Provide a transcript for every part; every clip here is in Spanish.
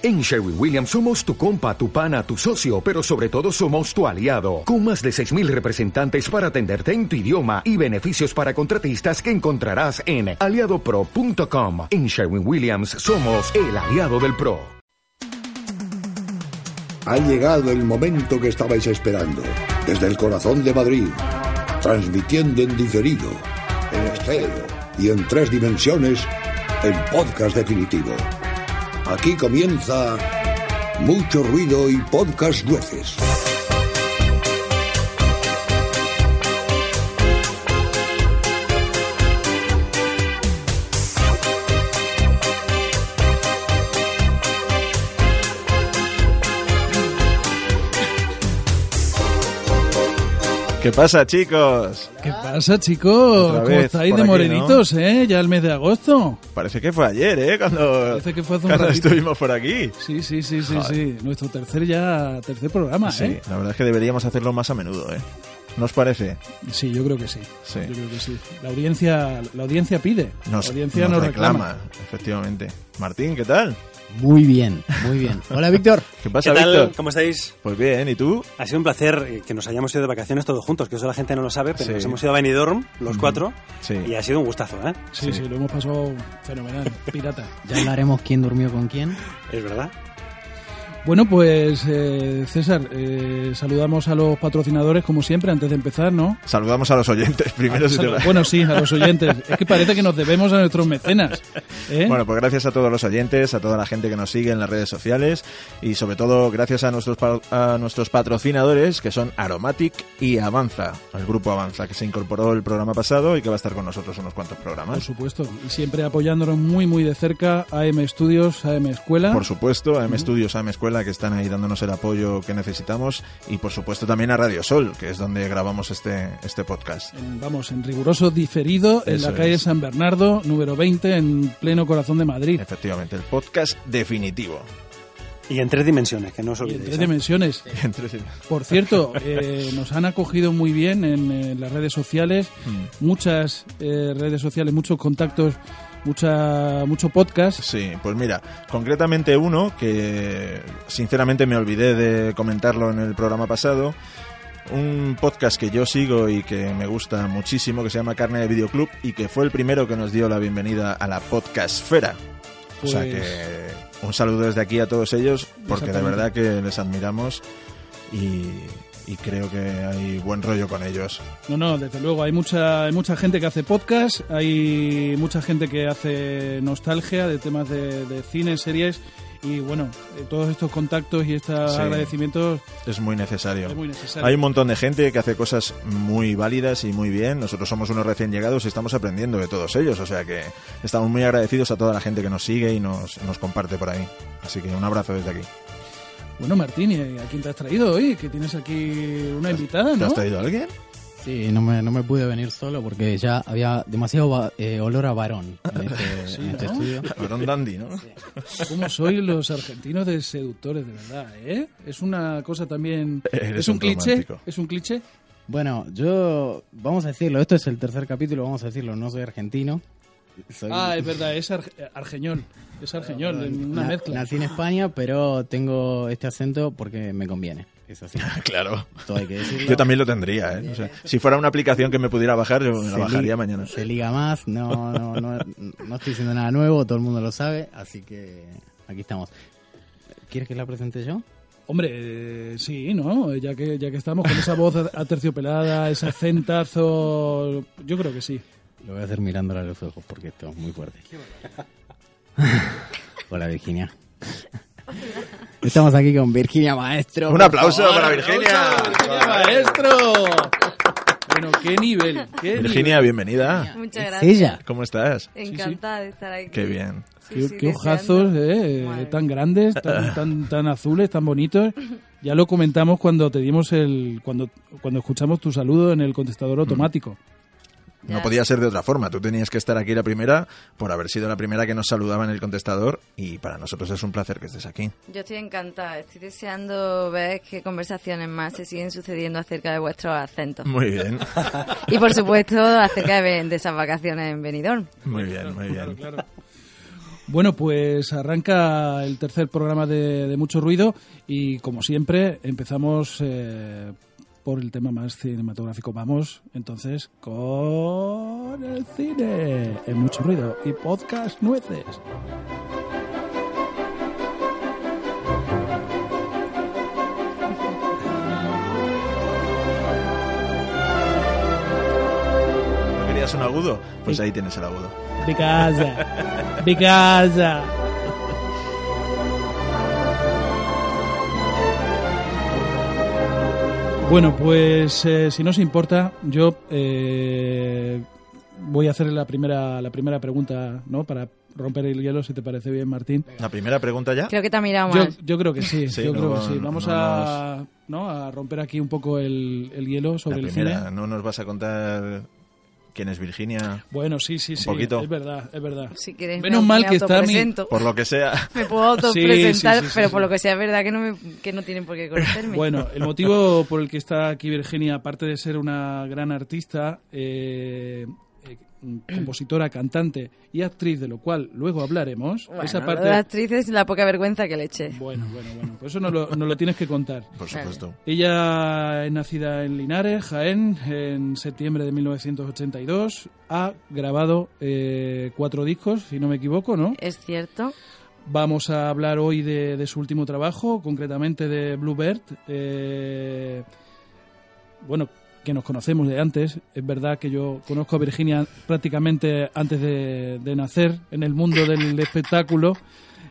En Sherwin Williams somos tu compa, tu pana, tu socio, pero sobre todo somos tu aliado, con más de 6.000 representantes para atenderte en tu idioma y beneficios para contratistas que encontrarás en aliadopro.com. En Sherwin Williams somos el aliado del PRO. Ha llegado el momento que estabais esperando, desde el corazón de Madrid, transmitiendo en diferido, en estéreo y en tres dimensiones, el podcast definitivo. Aquí comienza Mucho Ruido y Podcast Nueces. ¿Qué pasa, chicos? ¿Qué pasa, chicos? ¿Cómo estáis de aquí, morenitos, eh? Ya el mes de agosto. Parece que fue ayer, ¿eh? Cuando, Parece que fue hace un cuando estuvimos por aquí. Sí, sí, sí, sí, Joder. sí. Nuestro tercer ya, tercer programa, Sí, ¿eh? la verdad es que deberíamos hacerlo más a menudo, ¿eh? ¿No os parece? Sí, yo creo que sí. Sí. Yo creo que sí. La audiencia, la audiencia pide. Nos, la audiencia nos nos, reclama, efectivamente. Martín, ¿qué tal? Muy bien, muy bien. Hola, Víctor. ¿Qué pasa, ¿Qué tal? Víctor? ¿Cómo estáis? Pues bien, ¿y tú? Ha sido un placer eh, que nos hayamos ido de vacaciones todos juntos, que eso la gente no lo sabe, pero Sí. nos hemos ido a Benidorm, los cuatro, Sí. y ha sido un gustazo, ¿eh? Sí, sí, lo hemos pasado fenomenal. Pirata. Ya hablaremos quién durmió con quién. Es verdad. Bueno, pues eh, César, eh, saludamos a los patrocinadores como siempre antes de empezar, ¿no? Saludamos a los oyentes primero. si te Bueno, sí, a los oyentes. Es que parece que nos debemos a nuestros mecenas. ¿eh? Bueno, pues gracias a todos los oyentes, a toda la gente que nos sigue en las redes sociales y sobre todo gracias a nuestros a nuestros patrocinadores que son Aromatic y Avanza, el grupo Avanza que se incorporó el programa pasado y que va a estar con nosotros unos cuantos Por programas. supuesto. Y siempre apoyándonos muy, muy de cerca AM Studios, AM Escuela. Por supuesto, a AM Studios, a AM Escuela que están ahí dándonos el apoyo que necesitamos y por supuesto también a Radio Sol, que es donde grabamos este este podcast. En- vamos, en riguroso diferido, en la calle es. San Bernardo, número 20, en pleno corazón de Madrid. Efectivamente, el podcast definitivo. Y en tres dimensiones, que no os Y en olvidéis. tres ¿eh? dimensiones. Entre- Por cierto, eh, nos han acogido muy bien en, eh, las redes sociales, Mm. muchas eh, redes sociales, muchos contactos, mucha, mucho podcast. Sí, pues mira, concretamente uno que sinceramente me olvidé de comentarlo en el programa pasado, un podcast que yo sigo y que me gusta muchísimo, que se llama Carne de Videoclub y que fue el primero que nos dio la bienvenida a la podcastfera. O sea Pues- que un saludo desde aquí a todos ellos, porque de verdad que les admiramos y, y creo que hay buen rollo con ellos. No, no, desde luego, hay mucha, hay mucha gente que hace podcast, hay mucha gente que hace nostalgia de temas de, de cine, series, y bueno, eh, todos estos contactos y estos Sí. agradecimientos Es muy necesario. es muy necesario. Hay un montón de gente que hace cosas muy válidas y muy bien. Nosotros somos unos recién llegados y estamos aprendiendo de todos ellos. O sea que estamos muy agradecidos a toda la gente que nos sigue y nos, nos comparte por ahí. Así que un abrazo desde aquí. Bueno, Martín, ¿y a quién te has traído hoy? Que tienes aquí una invitada, ¿Te ¿no? has traído a alguien? Sí, no me, no me pude venir solo porque ya había demasiado eh, olor a varón en este, Sí, en este ¿no? estudio. Aaron Dandy, ¿no? ¿Cómo sois los argentinos de seductores, de verdad, eh? Es una cosa también... Eres ¿Es un, un cliché? ¿Es un cliché? Bueno, yo, vamos a decirlo, esto es el tercer capítulo, vamos a decirlo, no soy argentino. Soy- Ah, es verdad, es arge- argeñol. Es argeñol, en una Na- mezcla. Nací en España, pero tengo este acento porque me conviene. Es así, claro. todo hay que decirlo. Yo también lo tendría, ¿eh? O sea, si fuera una aplicación que me pudiera bajar, yo me la bajaría li- mañana. Se liga más, no, no, no, no estoy diciendo nada nuevo, todo el mundo lo sabe, así que aquí estamos. ¿Quieres que la presente yo? Hombre, eh, sí, ¿no? Ya que, ya que estamos con esa voz aterciopelada, ese acentazo, yo creo que sí. Lo voy a hacer mirándola a los ojos porque esto es muy fuerte. Hola Virginia. Estamos aquí con Virginia Maestro. Un aplauso favor. para Virginia. ¡Virginia Maestro! Bueno, qué nivel, qué Virginia, bienvenida. Muchas Es gracias. ella. ¿Cómo estás? Encantada de estar aquí. Qué bien. Sí, Qué, qué eh, Madre tan grandes, tan, tan, tan azules, tan bonitos. Ya lo comentamos cuando te dimos el, cuando, cuando escuchamos tu saludo en el contestador automático. No Ya. podía ser de otra forma. Tú tenías que estar aquí la primera por haber sido la primera que nos saludaba en el contestador y para nosotros es un placer que estés aquí. Yo estoy encantada. Estoy deseando ver qué conversaciones más se siguen sucediendo acerca de vuestros acentos. Muy bien, Y por supuesto, acerca de, de esas vacaciones en Benidorm. muy bien, muy bien. Claro, claro. Bueno, pues arranca el tercer programa de, de Mucho Ruido y como siempre empezamos eh, por el tema más cinematográfico. Vamos entonces con el cine en Mucho Ruido y podcast Nueces. ¿No querías un agudo? Pues ahí tienes el agudo. Picasa, Picasa. Bueno, pues eh, si no os importa, yo eh, voy a hacer la primera, la primera pregunta, ¿no? Para romper el hielo, si te parece bien, Martín. La primera pregunta ya. Creo que te ha mirado Yo, mal. yo creo que sí, Sí, yo no, creo que sí. Vamos no a, ¿no? a romper aquí un poco el, el hielo sobre La el primera. cine. No nos vas a contar quién es Virginia, Bueno, sí, sí, Un sí. poquito. Es verdad, es verdad. Si quieres, Menos me, mal me que está mi- por lo que sea. Me puedo autopresentar, Sí, sí, sí, pero sí, por sí. lo que sea es verdad que no, me, que no tienen por qué conocerme. Bueno, el motivo por el que está aquí Virginia, aparte de ser una gran artista, eh, compositora, cantante y actriz, de lo cual luego hablaremos, Bueno, esa lo parte... de la actriz es la poca vergüenza que le eché. Bueno, bueno, bueno, pues eso no lo, nos lo tienes que contar. Por supuesto. Ella es nacida en Linares, Jaén, en septiembre de 1982. Ha grabado eh, cuatro discos, si no me equivoco, ¿no? Es cierto. Vamos a hablar hoy de, de su último trabajo, concretamente de Bluebird. eh, bueno, que nos conocemos de antes. Es verdad que yo conozco a Virginia prácticamente antes de, de nacer en el mundo del espectáculo.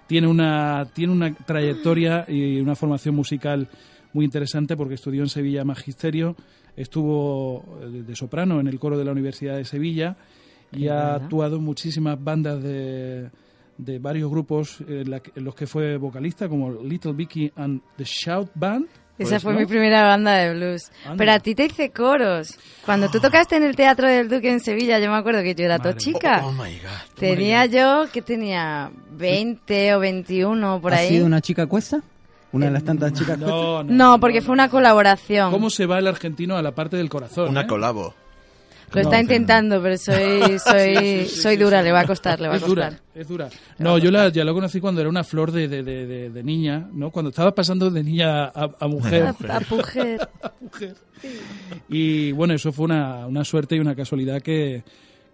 Tiene una, tiene una trayectoria y una formación musical muy interesante porque estudió en Sevilla Magisterio, estuvo eh, de soprano en el coro de la Universidad de Sevilla y ha verdad. actuado en muchísimas bandas de, de varios grupos en, la que- en los que fue vocalista, como Little Vicky and the Shout Band. Esa Pues, fue ¿no? mi primera banda de blues. Anda. Pero a ti te hice coros. Cuando tú tocaste en el Teatro del Duque en Sevilla, yo me acuerdo que yo era Madre toda chica. Oh my god. Tenía yo, que tenía 20 o 21 por ¿Ha ahí. sido una chica cuesta? ¿Una de las tantas chicas cuesta? No, no, No, porque fue una colaboración. ¿Cómo se va el argentino a la parte del corazón? Una eh? colabo. Lo está intentando, pero soy soy soy dura, le va a costar, le va a es dura, costar. es dura. No, yo la, ya lo conocí cuando era una flor de, de, de, de- de niña, ¿no? Cuando estaba pasando de niña a, a mujer. A, a mujer. a mujer. Y bueno, eso fue una, una suerte y una casualidad que,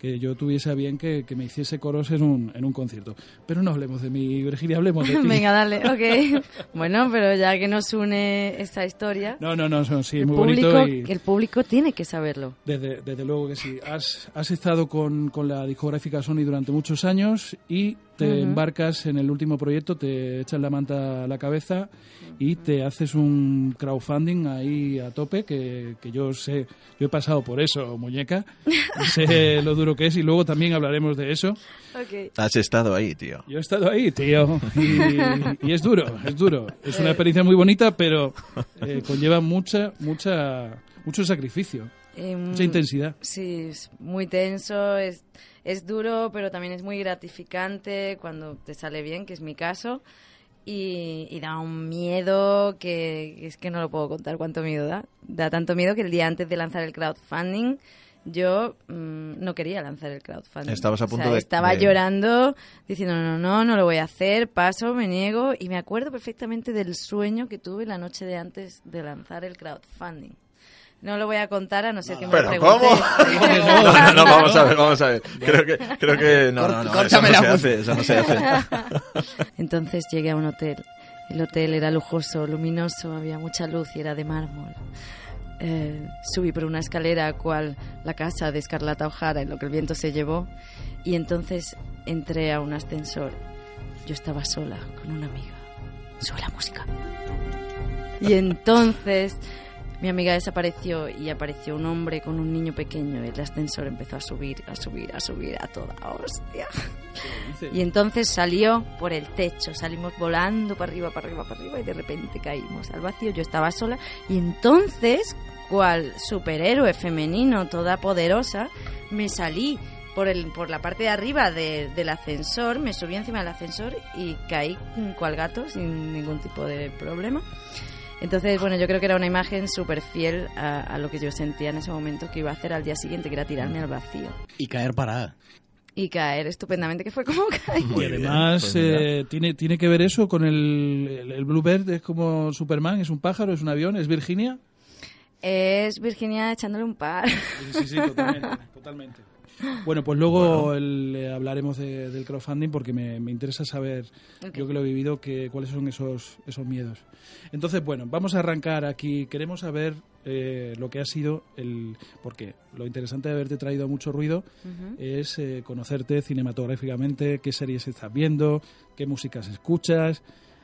que yo tuviese a bien que, que me hiciese coros en un, en un concierto. Pero no hablemos de mí, Virginia, hablemos de ti. Venga, dale, ok. Bueno, pero ya que nos une esta historia, No, no, no, son- sí, el, muy público, bonito y... el público tiene que saberlo. Desde, desde luego que sí. Has, has estado con, con la discográfica Sony durante muchos años y te embarcas en el último proyecto, te echas la manta a la cabeza y te haces un crowdfunding ahí a tope, que, que yo sé, yo he pasado por eso, muñeca, y sé lo duro que es y luego también hablaremos de eso. Okay. Has estado ahí, tío. Yo he estado ahí, tío, y, y es duro, es duro. Es una experiencia muy bonita, pero eh, conlleva mucha, mucha, mucho sacrificio, Eh, mucha intensidad. Sí, es muy tenso, es, es duro, pero también es muy gratificante cuando te sale bien, que es mi caso. Y, y da un miedo que, que es que no lo puedo contar cuánto miedo da. Da tanto miedo que el día antes de lanzar el crowdfunding yo mm, no quería lanzar el crowdfunding. Estabas a O sea, punto de- Estaba de- llorando, diciendo, no, no, no, no lo voy a hacer, paso, me niego. Y me acuerdo perfectamente del sueño que tuve la noche de antes de lanzar el crowdfunding. No lo voy a contar a no ser que me ¿Pero lo pregunte. cómo? No, no, no, vamos a ver, vamos a ver. Creo que, creo que no, no, no, eso no se hace, eso no se hace. Entonces llegué a un hotel. El hotel era lujoso, luminoso, había mucha luz y era de mármol. Eh, subí por una escalera cual la casa de Escarlata O'Hara en lo que el viento se llevó y entonces entré a un ascensor. Yo estaba sola con una amiga. Sube la música. Y entonces mi amiga desapareció y apareció un hombre con un niño pequeño. El ascensor empezó a subir, a subir, a subir a toda hostia. Y entonces salió por el techo, salimos volando para arriba, para arriba, para arriba y de repente caímos al vacío. Yo estaba sola y entonces, cual superhéroe femenino toda poderosa, me salí por, el, por la parte de arriba de- del ascensor, me subí encima del ascensor y caí cual gato sin ningún tipo de problema. Entonces, bueno, yo creo que era una imagen súper fiel a, a lo que yo sentía en ese momento que iba a hacer al día siguiente, que era tirarme al vacío. Y caer parada. y caer estupendamente, que fue como caer. Muy y además pues eh, tiene, tiene que ver eso con el, el, el Bluebird, es como Superman, es un pájaro, es un avión, es Virginia. Es Virginia echándole un par. Sí, sí, sí, totalmente, totalmente. Bueno, pues luego el- hablaremos de- del crowdfunding porque me, me interesa saber, Ok. yo que lo he vivido, que, cuáles son esos, esos miedos. Entonces, bueno, vamos a arrancar aquí. Queremos saber eh, lo que ha sido el... Porque lo interesante de haberte traído mucho ruido es eh, conocerte cinematográficamente, qué series estás viendo, qué músicas escuchas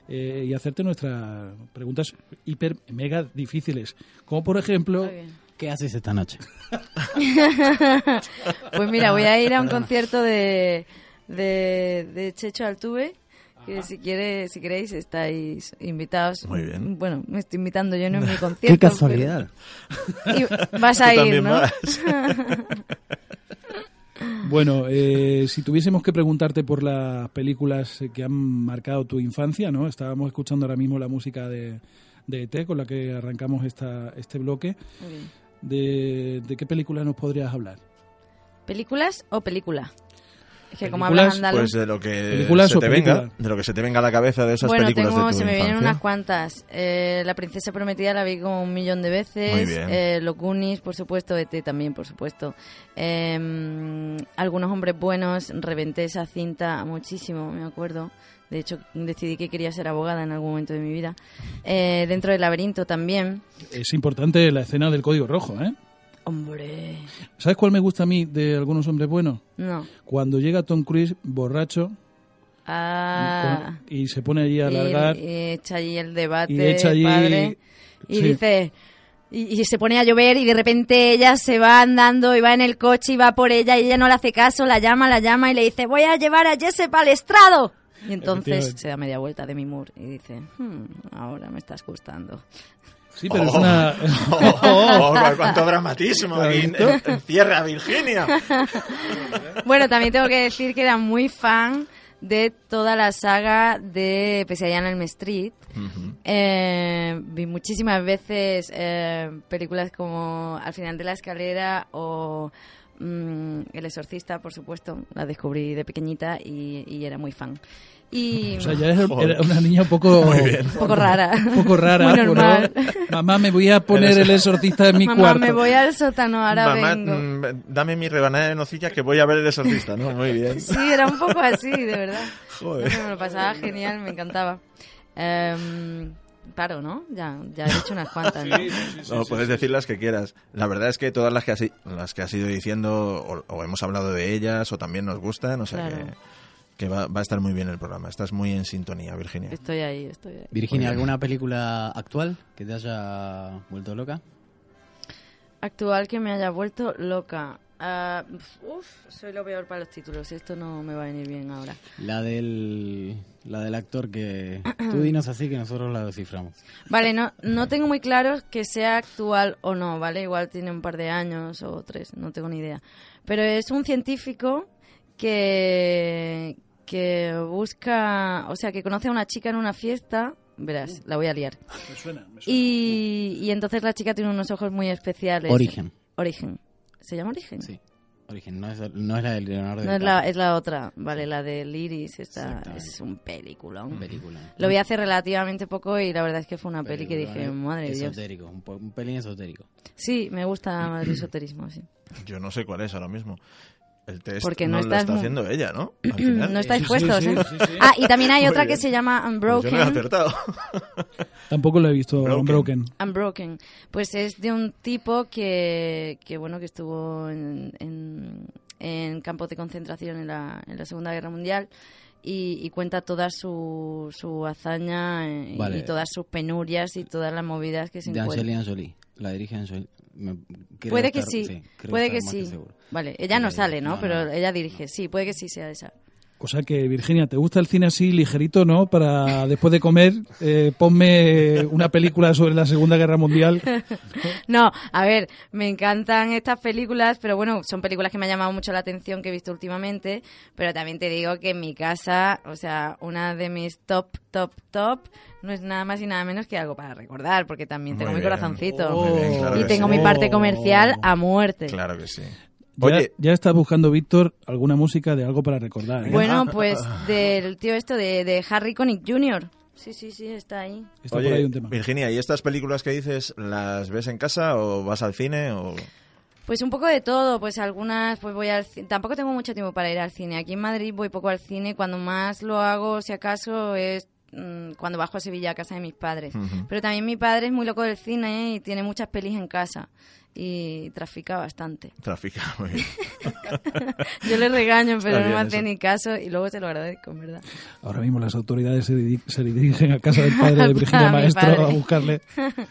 eh, y hacerte nuestras preguntas hiper, mega difíciles. Como por ejemplo... ¿Qué haces esta noche? Pues mira, voy a ir a un concierto de, de, de Checho Altuve, que si quiere, si queréis estáis invitados. Muy bien. Bueno, me estoy invitando yo, no en mi concierto. Qué casualidad. pero- Y vas a Tú ir, ¿no? vas. Bueno, eh, si tuviésemos que preguntarte por las películas que han marcado tu infancia, ¿no? Estábamos escuchando ahora mismo la música de, de ET con la que arrancamos esta, este bloque. Muy bien. De, ¿De qué película nos podrías hablar? ¿Películas o película? Es que como Películas, hablas andaluz... Pues de lo que ¿Películas se te venga, de lo que se te venga a la cabeza de esas bueno, películas tengo, de tu se me vienen unas cuantas. Eh, la princesa prometida la vi como un millón de veces. Muy bien. Eh, Los Goonies, por supuesto. ET también, por supuesto. Eh, algunos hombres buenos. Reventé esa cinta muchísimo, me acuerdo. De hecho, decidí que quería ser abogada en algún momento de mi vida. Eh, dentro del laberinto también. Es importante la escena del código rojo, ¿eh? Hombre, ¿Sabes cuál me gusta a mí de algunos hombres buenos? no. Cuando llega Tom Cruise borracho Ah, y se pone allí a y, alargar. y echa allí el debate, Y echa allí- padre. Y sí. dice... Y, y se pone a llover y de repente ella se va andando y va en el coche y va por ella y ella no le hace caso, la llama, la llama y le dice voy a llevar a Jesse para el estrado. Y entonces se da media vuelta de mi mur y dice, "Hmm, ahora me estás gustando. Sí, pero es una... Oh, oh, oh, cuánto dramatismo Encierra a Virginia. Bueno, también tengo que decir que era muy fan de toda la saga de Pesadilla en Elm Street. Eh, vi muchísimas veces eh, películas como Al final de la escalera o mm, El exorcista, por supuesto. La descubrí de pequeñita y, y era muy fan. Y O sea, ya era Joder. era una niña un poco... un poco rara. Un poco rara. Muy ¿no? normal. Mamá, me voy a poner el exorcista en mi Mamá, cuarto. me voy al sótano, ahora Mamá, vengo. mm, dame mi rebanada de nocilla que voy a ver el exorcista, ¿no? Muy bien. Sí, era un poco así, de verdad. Joder. No me lo pasaba genial, me encantaba. Em, paro, ¿no? Ya, ya he dicho unas cuantas. ¿no? No, puedes decir las que quieras. La verdad es que todas las que has, las que has ido diciendo, o, o hemos hablado de ellas, o también nos gustan, o sea Claro. que, que va, va a estar muy bien el programa. Estás muy en sintonía, Virginia. Estoy ahí, estoy ahí. Virginia. ¿alguna película actual que te haya vuelto loca? Actual que me haya vuelto loca. Ah, uf, soy lo peor para los títulos. Esto no me va a venir bien ahora. La del, la del actor que... Tú dinos así que nosotros la desciframos. Vale, no, no tengo muy claro que sea actual o no, ¿vale? Igual tiene un par de años o tres, no tengo ni idea. Pero es un científico que, que busca, o sea, que conoce a una chica en una fiesta. Verás, la voy a liar. Me suena, me suena. Y, y entonces la chica tiene unos ojos muy especiales. Origen. Origen. ¿Se llama Origen? Sí. Origen, no es, no es la de Leonardo No es la, es la otra, vale, la de Iris, esta es un peliculón. película. Lo vi hace relativamente poco y la verdad es que fue una peli que Película, dije, madre de Dios. Esotérico, un, un pelín esotérico. Sí, me gusta el esoterismo, sí. Yo no sé cuál es ahora mismo. El test Porque no, no lo estás está mu- haciendo ella, ¿no? Al final. No estáis Sí, puestos, sí, ¿eh? sí. Ah, y también hay Muy otra que bien. se llama Pues yo no he Unbroken. acertado. Tampoco lo he visto Broken. Broken. Unbroken. Pues es de un tipo que, que bueno, que estuvo en, en, en campos de concentración en la, en la Segunda Guerra Mundial y, y cuenta toda su, su hazaña eh, Vale. y todas sus penurias y todas las movidas que se De encuentran. Angelina Jolie. La dirige Angelina me- Puede que estar- sí, puede que sí. seguro. Vale, ella no Eh, sale, ¿no? no, Pero no. ella dirige, sí, puede que sí sea esa. O sea que, Virginia, ¿te gusta el cine así ligerito, no? Para después de comer, eh, ponme una película sobre la Segunda Guerra Mundial. No, a ver, me encantan estas películas, pero bueno, son películas que me han llamado mucho la atención que he visto últimamente, pero también te digo que en mi casa, o sea, una de mis top, top, top, no es nada más y nada menos que algo para recordar, porque también tengo Muy mi bien. corazoncito. Oh, Muy bien, claro y tengo sí. mi parte comercial a muerte. Claro que sí. Ya, Oye. ya está buscando Víctor alguna música de algo para recordar. ¿eh? Bueno, pues del tío esto de, de Harry Connick Jr. Sí, sí, sí, está ahí. Está Oye, por ahí un tema. Virginia, ¿y estas películas que dices, las ves en casa o vas al cine o...? Pues un poco de todo, pues algunas, pues voy al cine. Tampoco tengo mucho tiempo para ir al cine. Aquí en Madrid voy poco al cine. Cuando más lo hago, si acaso, es mm, cuando bajo a Sevilla a casa de mis padres. Pero también mi padre es muy loco del cine y tiene muchas pelis en casa. Y trafica bastante. Trafica, muy bien. Yo le regaño, pero Está no me hace eso. ni caso y luego se lo agradezco, en verdad. Ahora mismo las autoridades se, se dirigen a casa del padre de Virginia Maestro a buscarle.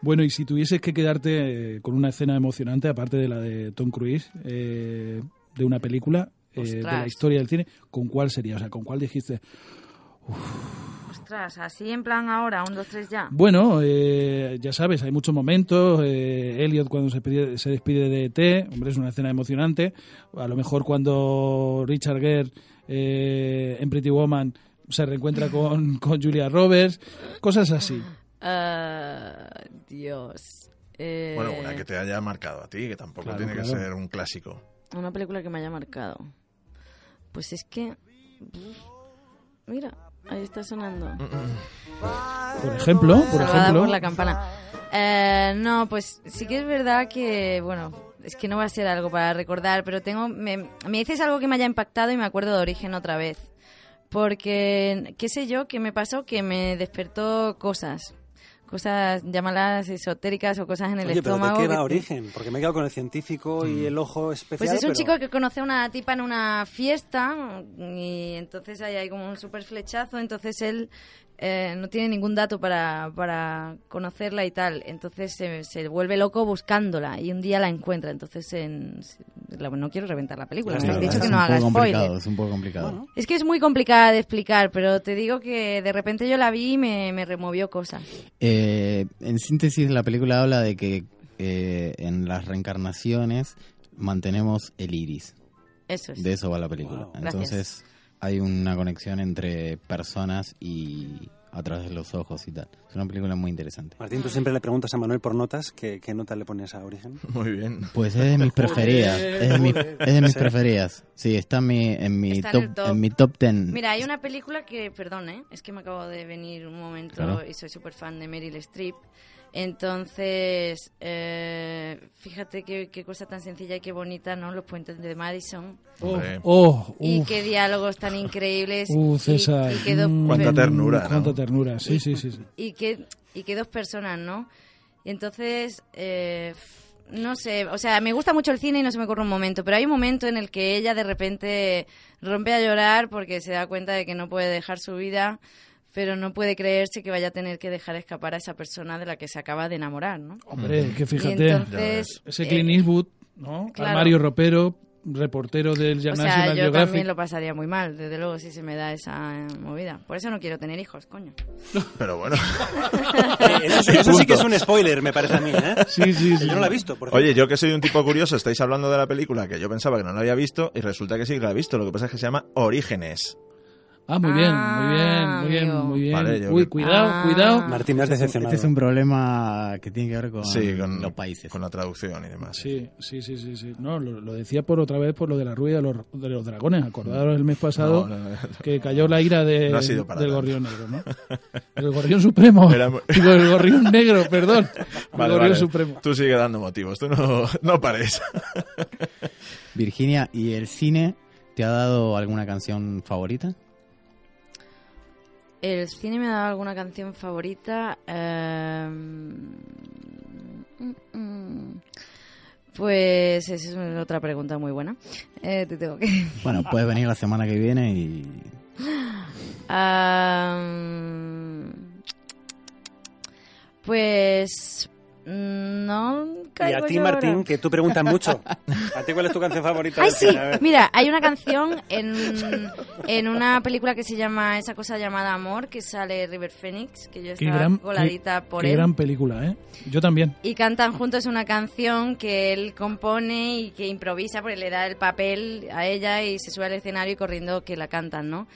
Bueno, y si tuvieses que quedarte eh, con una escena emocionante, aparte de la de Tom Cruise, eh, de una película, eh, de la historia del cine, ¿con cuál sería? O sea, ¿con cuál dijiste? Ostras, así en plan ahora, un, dos, tres ya. Bueno, eh, ya sabes, hay muchos momentos. Eh, Elliot cuando se, pide- se despide de ET, hombre, es una escena emocionante. A lo mejor cuando Richard Gere eh, en Pretty Woman se reencuentra con, con Julia Roberts, cosas así. Ah, Dios. Eh, Bueno, una que te haya marcado a ti, que tampoco Claro, tiene que claro. ser un clásico. Una película que me haya marcado. Pues es que... Mira, ahí está sonando. Por ejemplo, por Salvada ejemplo, por la campana. Eh, no, pues sí que es verdad que, bueno, es que no va a ser algo para recordar, pero tengo, me, me dices algo que me haya impactado y me acuerdo de origen otra vez. Porque, qué sé yo, que me pasó que me despertó cosas. Cosas, llámalas esotéricas o cosas en el Oye, pero estómago. ¿de qué va que- origen? Porque me he quedado con el científico y el ojo especial. Pues es un pero- chico que conoce a una tipa en una fiesta y entonces ahí hay como un super flechazo, entonces él eh, no tiene ningún dato para, para conocerla y tal, entonces se, se vuelve loco buscándola y un día la encuentra, entonces en- la- no quiero reventar la película, me Claro, has dicho es que es no un haga poco complicado, spoiler. es un poco complicado. Bueno. Es que es muy complicada de explicar, pero te digo que de repente yo la vi y me, me removió cosas. Eh, en síntesis, la película habla de que eh, en las reencarnaciones mantenemos el iris. Eso es. De eso va la película. Wow. Entonces hay una conexión entre personas y a través de los ojos y tal. Es una película muy interesante. Martín, tú siempre le preguntas a Manuel por notas. ¿Qué, qué nota le pones a Origen? Muy bien. Pues es de mis preferidas. Es de, mis- es de mis Sí. preferidas. Sí, está en mi, en mi, Está en top, el top. en mi top ten. Mira, hay una película que, perdón, ¿eh? es que me acabo de venir un momento Claro. y soy súper fan de Meryl Streep. Entonces, eh, fíjate qué, qué cosa tan sencilla y qué bonita, ¿no? Los puentes de Madison. oh, oh, y uf, qué diálogos tan increíbles. uh, y- César. Y, qué do- mm, Cuánta ternura, ¿no? Cuánta ternura, sí, sí, sí. sí. y que, y que dos personas, ¿no? Y entonces, eh, no sé, o sea, me gusta mucho el cine y no se me ocurre un momento, pero hay un momento en el que ella de repente rompe a llorar porque se da cuenta de que no puede dejar su vida, pero no puede creerse que vaya a tener que dejar escapar a esa persona de la que se acaba de enamorar, ¿no? Hombre, que fíjate, entonces, ese eh, Clint Eastwood, ¿no? claro. Armario ropero, reportero del o sea, yo Geographic. también lo pasaría muy mal, desde luego, si se me da esa eh, movida. Por eso no quiero tener hijos, coño. Pero bueno. Eh, eso, sí- eso sí que es un spoiler, me parece a mí, ¿eh? Sí, sí, sí. Yo no la he visto, por Oye, yo que soy un tipo curioso, estáis hablando de la película que yo pensaba que no la había visto y resulta que sí que la he visto. Lo que pasa es que se llama Orígenes. Ah, muy bien, Ah, muy bien, muy bien, amigo. muy bien. Vale, yo Uy, que- cuidado, Ah. cuidado. Martín, me has decepcionado. Este es un problema que tiene que ver con, Sí, con los países. Con la traducción y demás. Sí, sí, sí, sí, sí. No, lo, lo decía por otra vez por lo de la rubia de los, de los dragones. Acordaros el mes pasado No, no, no. que cayó la ira de, No ha sido para del tanto. gorrión negro, ¿no? El gorrión supremo. Era muy- Digo, el gorrión negro, perdón. el Vale, gorrión vale. supremo. Tú sigue dando motivos, tú no, no pares. Virginia, ¿y el cine te ha dado alguna canción favorita? El cine me ha dado alguna canción favorita. eh, mm, mm. Pues esa es otra pregunta muy buena. Eh, te tengo que. Bueno, puedes venir la semana que viene y... Pues. Mm, No. Y caigo a ti, yo Martín, ahora. que tú preguntas mucho. ¿A ti cuál es tu canción favorita? Ay, sí, cine? Mira, hay una canción en, en una película que se llama Esa cosa llamada Amor, que sale River Phoenix, que yo estaba gran, coladita qué- por qué él. gran película, ¿eh? Yo también. Y cantan juntos una canción que él compone y que improvisa porque le da el papel a ella y se sube al escenario y corriendo que la cantan, ¿no?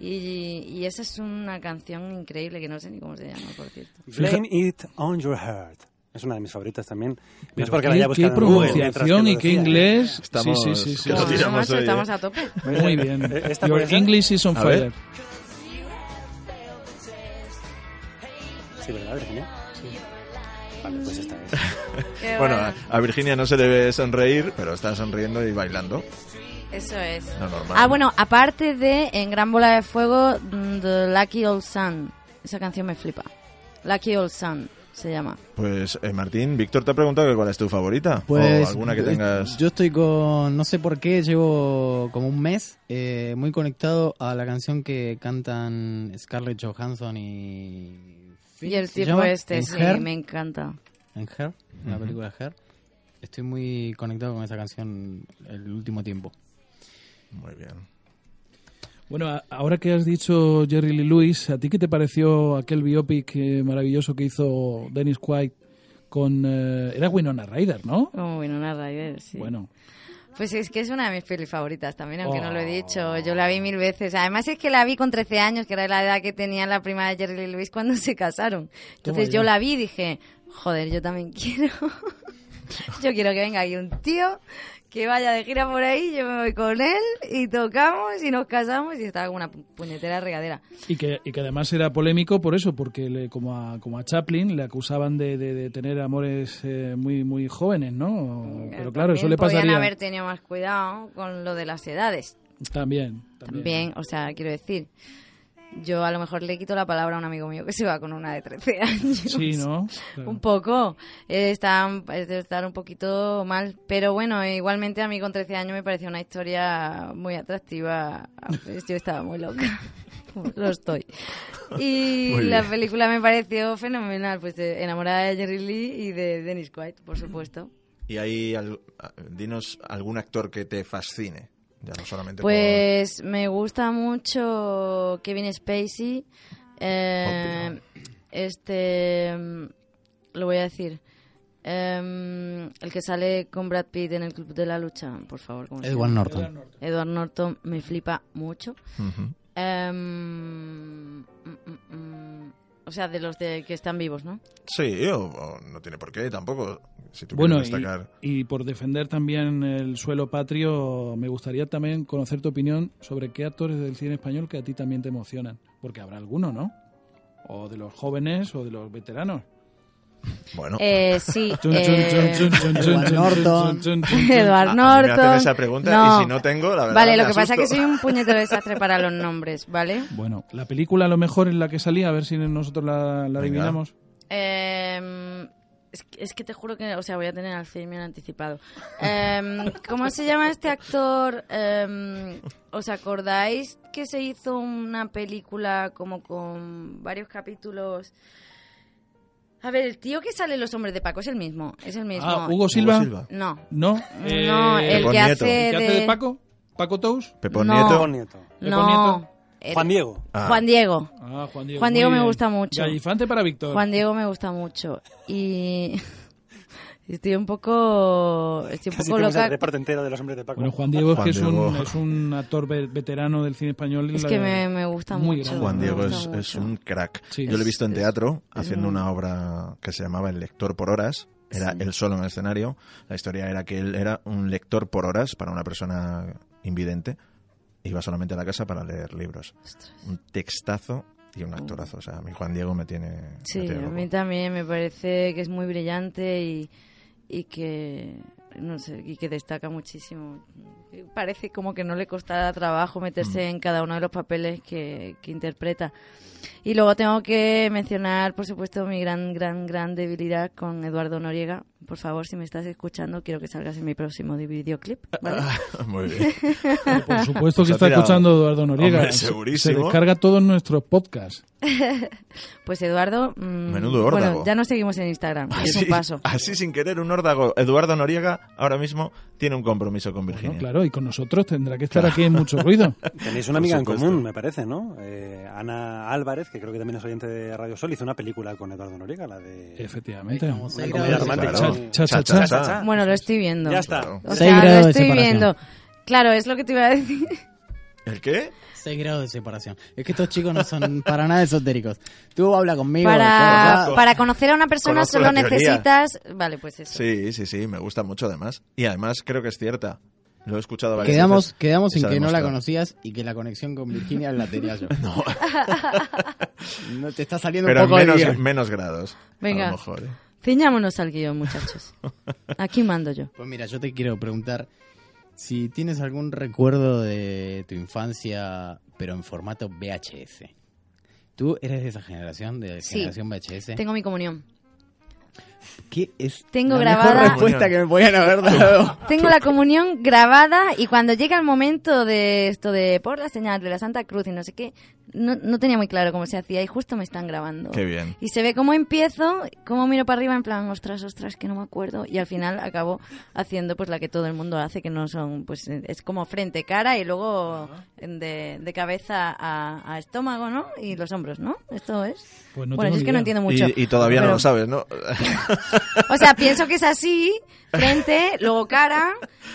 Y, y esa es una canción increíble que no sé ni cómo se llama, por cierto. Blame it on your heart. Es una de mis favoritas también. No Pero es porque la qué, haya qué buscado pronunciación y qué decía. inglés. Estamos- sí, sí, sí, sí. No, macho, hoy, estamos ¿eh? a tope. Muy bien. Eh, ¿esta Your? English is on A ver. fire. Sí, ¿verdad, Virginia? Vale, pues esta es. Bueno, a, a Virginia no se le ve sonreír, pero está sonriendo y bailando. Eso es. Lo normal. Ah, bueno, aparte de En Gran Bola de Fuego, mm, The Lucky Old Sun. Esa canción me flipa. Lucky Old Sun se llama. Pues, eh, Martín, Víctor te ha preguntado que cuál es tu favorita. Pues o alguna que eh, tengas. Yo estoy con, no sé por qué, llevo como un mes eh, muy conectado a la canción que cantan Scarlett Johansson y... Y el ¿se tipo este, ¿En sí, Her? me encanta. En Her, en la película Her. Estoy muy conectado con esa canción el último tiempo. Muy bien. Bueno, ahora que has dicho Jerry Lee Lewis, ¿a ti qué te pareció aquel biopic eh, maravilloso que hizo Dennis Quaid con... eh, era Winona Ryder, ¿no? Como Winona Ryder, sí. Bueno, Pues es que es una de mis pelis favoritas también, aunque no lo he Oh. dicho. Yo la vi mil veces. Además es que la vi con 13 años, que era la edad que tenía la prima de Jerry Lee Lewis cuando se casaron. Entonces yo ya. la vi y dije, joder, yo también quiero. yo quiero que venga aquí un tío que vaya de gira por ahí, yo me voy con él y tocamos y nos casamos y estaba como una pu- puñetera regadera. y que, y que además era polémico por eso, porque le- como, a, como a Chaplin le acusaban de, de- de tener amores eh, muy muy jóvenes, ¿no? Pero claro, eso le pasaría... haber tenido más cuidado con lo de las edades. También, también. También, o sea, quiero decir, yo a lo mejor le quito la palabra a un amigo mío que se va con una de 13 años. Sí, ¿no? Claro. Un poco. Eh, Está, es de estar un poquito mal. Pero bueno, igualmente a mí con 13 años me pareció una historia muy atractiva. Yo estaba muy loca. Lo estoy. Y Muy la bien. película me pareció fenomenal. Pues enamorada de Jerry Lee y de Dennis Quaid, por supuesto. Y ahí, al- dinos algún actor que te fascine. Ya no solamente Pues me gusta mucho Kevin Spacey. Eh, este. mm, Lo voy a decir. Em, el que sale con Brad Pitt en el Club de la Lucha, por favor. ¿cómo se Edward? Norton. Edward Norton me flipa mucho. mm, mm, o sea, de los de que están vivos, ¿no? Sí, o, o no tiene por qué tampoco. Si tú Bueno, quieres y, destacar. y por defender también el suelo patrio, me gustaría también conocer tu opinión sobre qué actores del cine español que a ti también te emocionan. Porque habrá alguno, ¿no? O de los jóvenes o de los veteranos. Bueno, Eh, sí. Eh, Edward Norton. chun, chun, chun. Edward a mí me hacen Norton. esa pregunta No. y si no tengo, la verdad. Vale, me lo que pasa es que soy un puñetero desastre para los nombres, ¿vale? Bueno, la película a lo mejor en la que salía, a ver si nosotros la, la adivinamos. Eh, es, que- es que te juro que, o sea, voy a tener Alzheimer anticipado. Eh, ¿Cómo se llama este actor? Eh, ¿Os acordáis que se hizo una película como con varios capítulos? A ver, el tío que sale en Los Hombres de Paco es el mismo, es el mismo. Ah, Hugo Silva. Silva. No, No. no, Eh, el Pepón que hace ¿El que de... hace de Paco? ¿Paco Tous? Pepón No. Nieto. No, Nieto. el- Juan Diego. Ah, Juan Diego. Ah, Juan Diego. Juan Diego me bien. gusta mucho. Gallifante para Víctor. Juan Diego me gusta mucho y estoy un poco estoy un Casi poco tenemos el loca. reparto entero de los hombres de Paco. Bueno, Juan Diego es Juan que es un, es un actor ve- veterano del cine español. y Es la- que me, me gusta muy mucho. grande. Juan me Diego es, es mucho. un crack. Sí. Yo lo he visto en Es- teatro es haciendo un- una obra que se llamaba El lector por horas. Era Sí. él solo en el escenario. La historia era que él era un lector por horas para una persona invidente. Iba solamente a la casa para leer libros. Un textazo y un actorazo. O sea, a mí Juan Diego me tiene. me Sí, tiene a mí también me parece que es muy brillante y, y que no sé, y que destaca muchísimo. Parece como que no le costará trabajo meterse Mm. en cada uno de los papeles que, que interpreta. Y luego tengo que mencionar, por supuesto, mi gran, gran, gran debilidad con Eduardo Noriega. Por favor, si me estás escuchando, quiero que salgas en mi próximo videoclip. ¿vale? Muy bien. Por supuesto Pues que está escuchando Eduardo Noriega. Hombre, Se- segurísimo. Se descarga todos nuestros podcasts. Pues Eduardo, mm, Menudo órdago. bueno, ya nos seguimos en Instagram, es un paso. así sin querer, un órdago. Eduardo Noriega ahora mismo tiene un compromiso con Bueno, Virginia. Claro, y con nosotros tendrá que estar aquí en mucho ruido. Tenéis una amiga en común, me parece, ¿no? Eh, Ana Álvarez, que creo que también es oyente de Radio Sol, hizo una película con Eduardo Noriega, la de... Efectivamente. Una comedia romántica. Bueno, lo estoy viendo. Ya está. Claro. O Seis sea, grados lo de estoy separación. viendo. Claro, es lo que te iba a decir. ¿El qué? 6 grados de separación. Es que estos chicos no son para nada esotéricos. Tú habla conmigo. Para, para conocer a una persona Conozco solo necesitas... Vale, pues eso. Sí, sí, sí, me gusta mucho además. Y además creo que es cierta. Lo he escuchado varias Quedamos, veces. quedamos en que no la demostrado. conocías y que la conexión con Virginia la tenía yo. No, No te está saliendo pero un en poco de menos, guion. menos grados. A Venga. lo mejor, ¿eh? Ciñámonos al guion, muchachos. Aquí mando yo. Pues mira, yo te quiero preguntar si tienes algún recuerdo de tu infancia, pero en formato VHS. ¿Tú eres de esa generación, de Sí. generación VHS? Tengo mi comunión. ¿Qué es Tengo la grabada- mejor respuesta que me podían haber dado? Tengo la comunión grabada y cuando llega el momento de esto de por la señal de la Santa Cruz y no sé qué, no, no tenía muy claro cómo se hacía y justo me están grabando. Qué bien. Y se ve cómo empiezo, cómo miro para arriba en plan, ostras, ostras, que no me acuerdo. Y al final acabo haciendo pues la que todo el mundo hace, que no son, pues eh, es como frente, cara y luego de, de cabeza a, a estómago, ¿no? Y los hombros, ¿no? Esto es. Pues no bueno, yo es que no entiendo mucho. Y, y todavía no lo sabes, ¿no? O sea, pienso que es así, frente, luego cara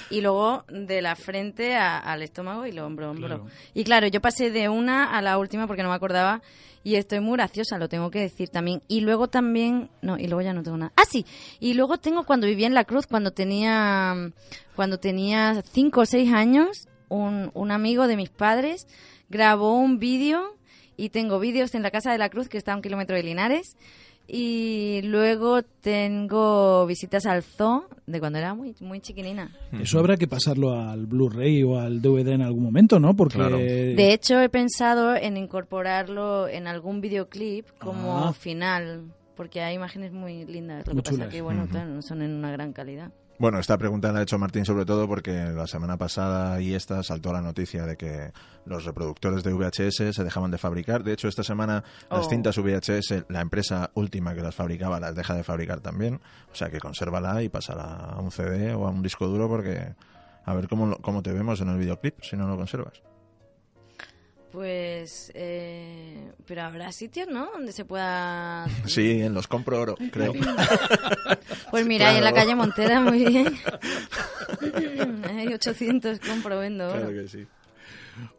y luego de la frente a- al estómago y lo hombro, hombro. Claro. Y claro, yo pasé de una a la última porque no me acordaba y estoy muy graciosa, lo tengo que decir también. Y luego también, no, y luego ya no tengo nada. Ah, sí, y luego tengo cuando vivía en La Cruz, cuando tenía, cuando tenía cinco o seis años, un, un amigo de mis padres grabó un vídeo y tengo vídeos en la Casa de la Cruz que está a un kilómetro de Linares. Y luego tengo visitas al zoo de cuando era muy, muy chiquinina. Eso habrá que pasarlo al Blu-ray o al DVD en algún momento, ¿no? Porque Claro. De hecho, he pensado en incorporarlo en algún videoclip como Ah. final, porque hay imágenes muy lindas. Lo Muy que pasa chulas. que, bueno, claro, no son en una gran calidad. Bueno, esta pregunta la ha hecho Martín sobre todo porque la semana pasada y esta saltó la noticia de que los reproductores de VHS se dejaban de fabricar. De hecho, esta semana las Oh. cintas VHS, la empresa última que las fabricaba, las deja de fabricar también. O sea que consérvala y pásala a un CD o a un disco duro porque a ver cómo, cómo te vemos en el videoclip si no lo conservas. Pues, eh, pero habrá sitios, ¿no? Donde se pueda... Sí, en los compro oro, creo. Pues mira, ahí en la calle Montera, muy bien. Hay 800, compro, vendo. Claro que sí.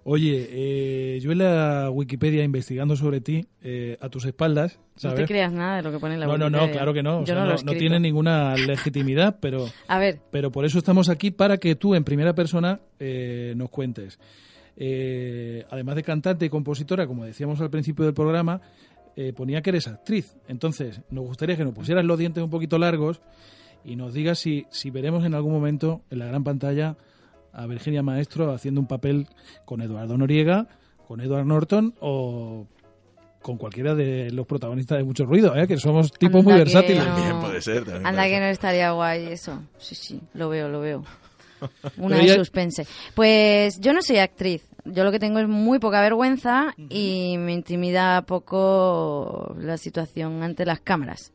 Oye, eh, yo en la Wikipedia investigando sobre ti, eh, a tus espaldas, No ¿sabes? te creas nada de lo que pone en la no, no, no, Wikipedia. claro que no. o Yo sea, no, no, no tiene ninguna legitimidad, pero, A ver, pero por eso estamos aquí, para que tú en primera persona eh, nos cuentes. Eh, además de cantante y compositora, como decíamos al principio del programa, eh, ponía que eres actriz. Entonces, nos gustaría que nos pusieras los dientes un poquito largos y nos digas si, si veremos en algún momento en la gran pantalla a Virginia Maestro haciendo un papel con Eduardo Noriega, con Edward Norton o con cualquiera de los protagonistas de Mucho Ruido, ¿eh? que somos tipos muy Anda versátiles. no. También puede ser. también Anda puede que ser. no estaría guay eso. Sí, sí, lo veo, lo veo. Una de suspense. Pues yo no soy actriz. Yo lo que tengo es muy poca vergüenza y me intimida poco la situación ante las cámaras.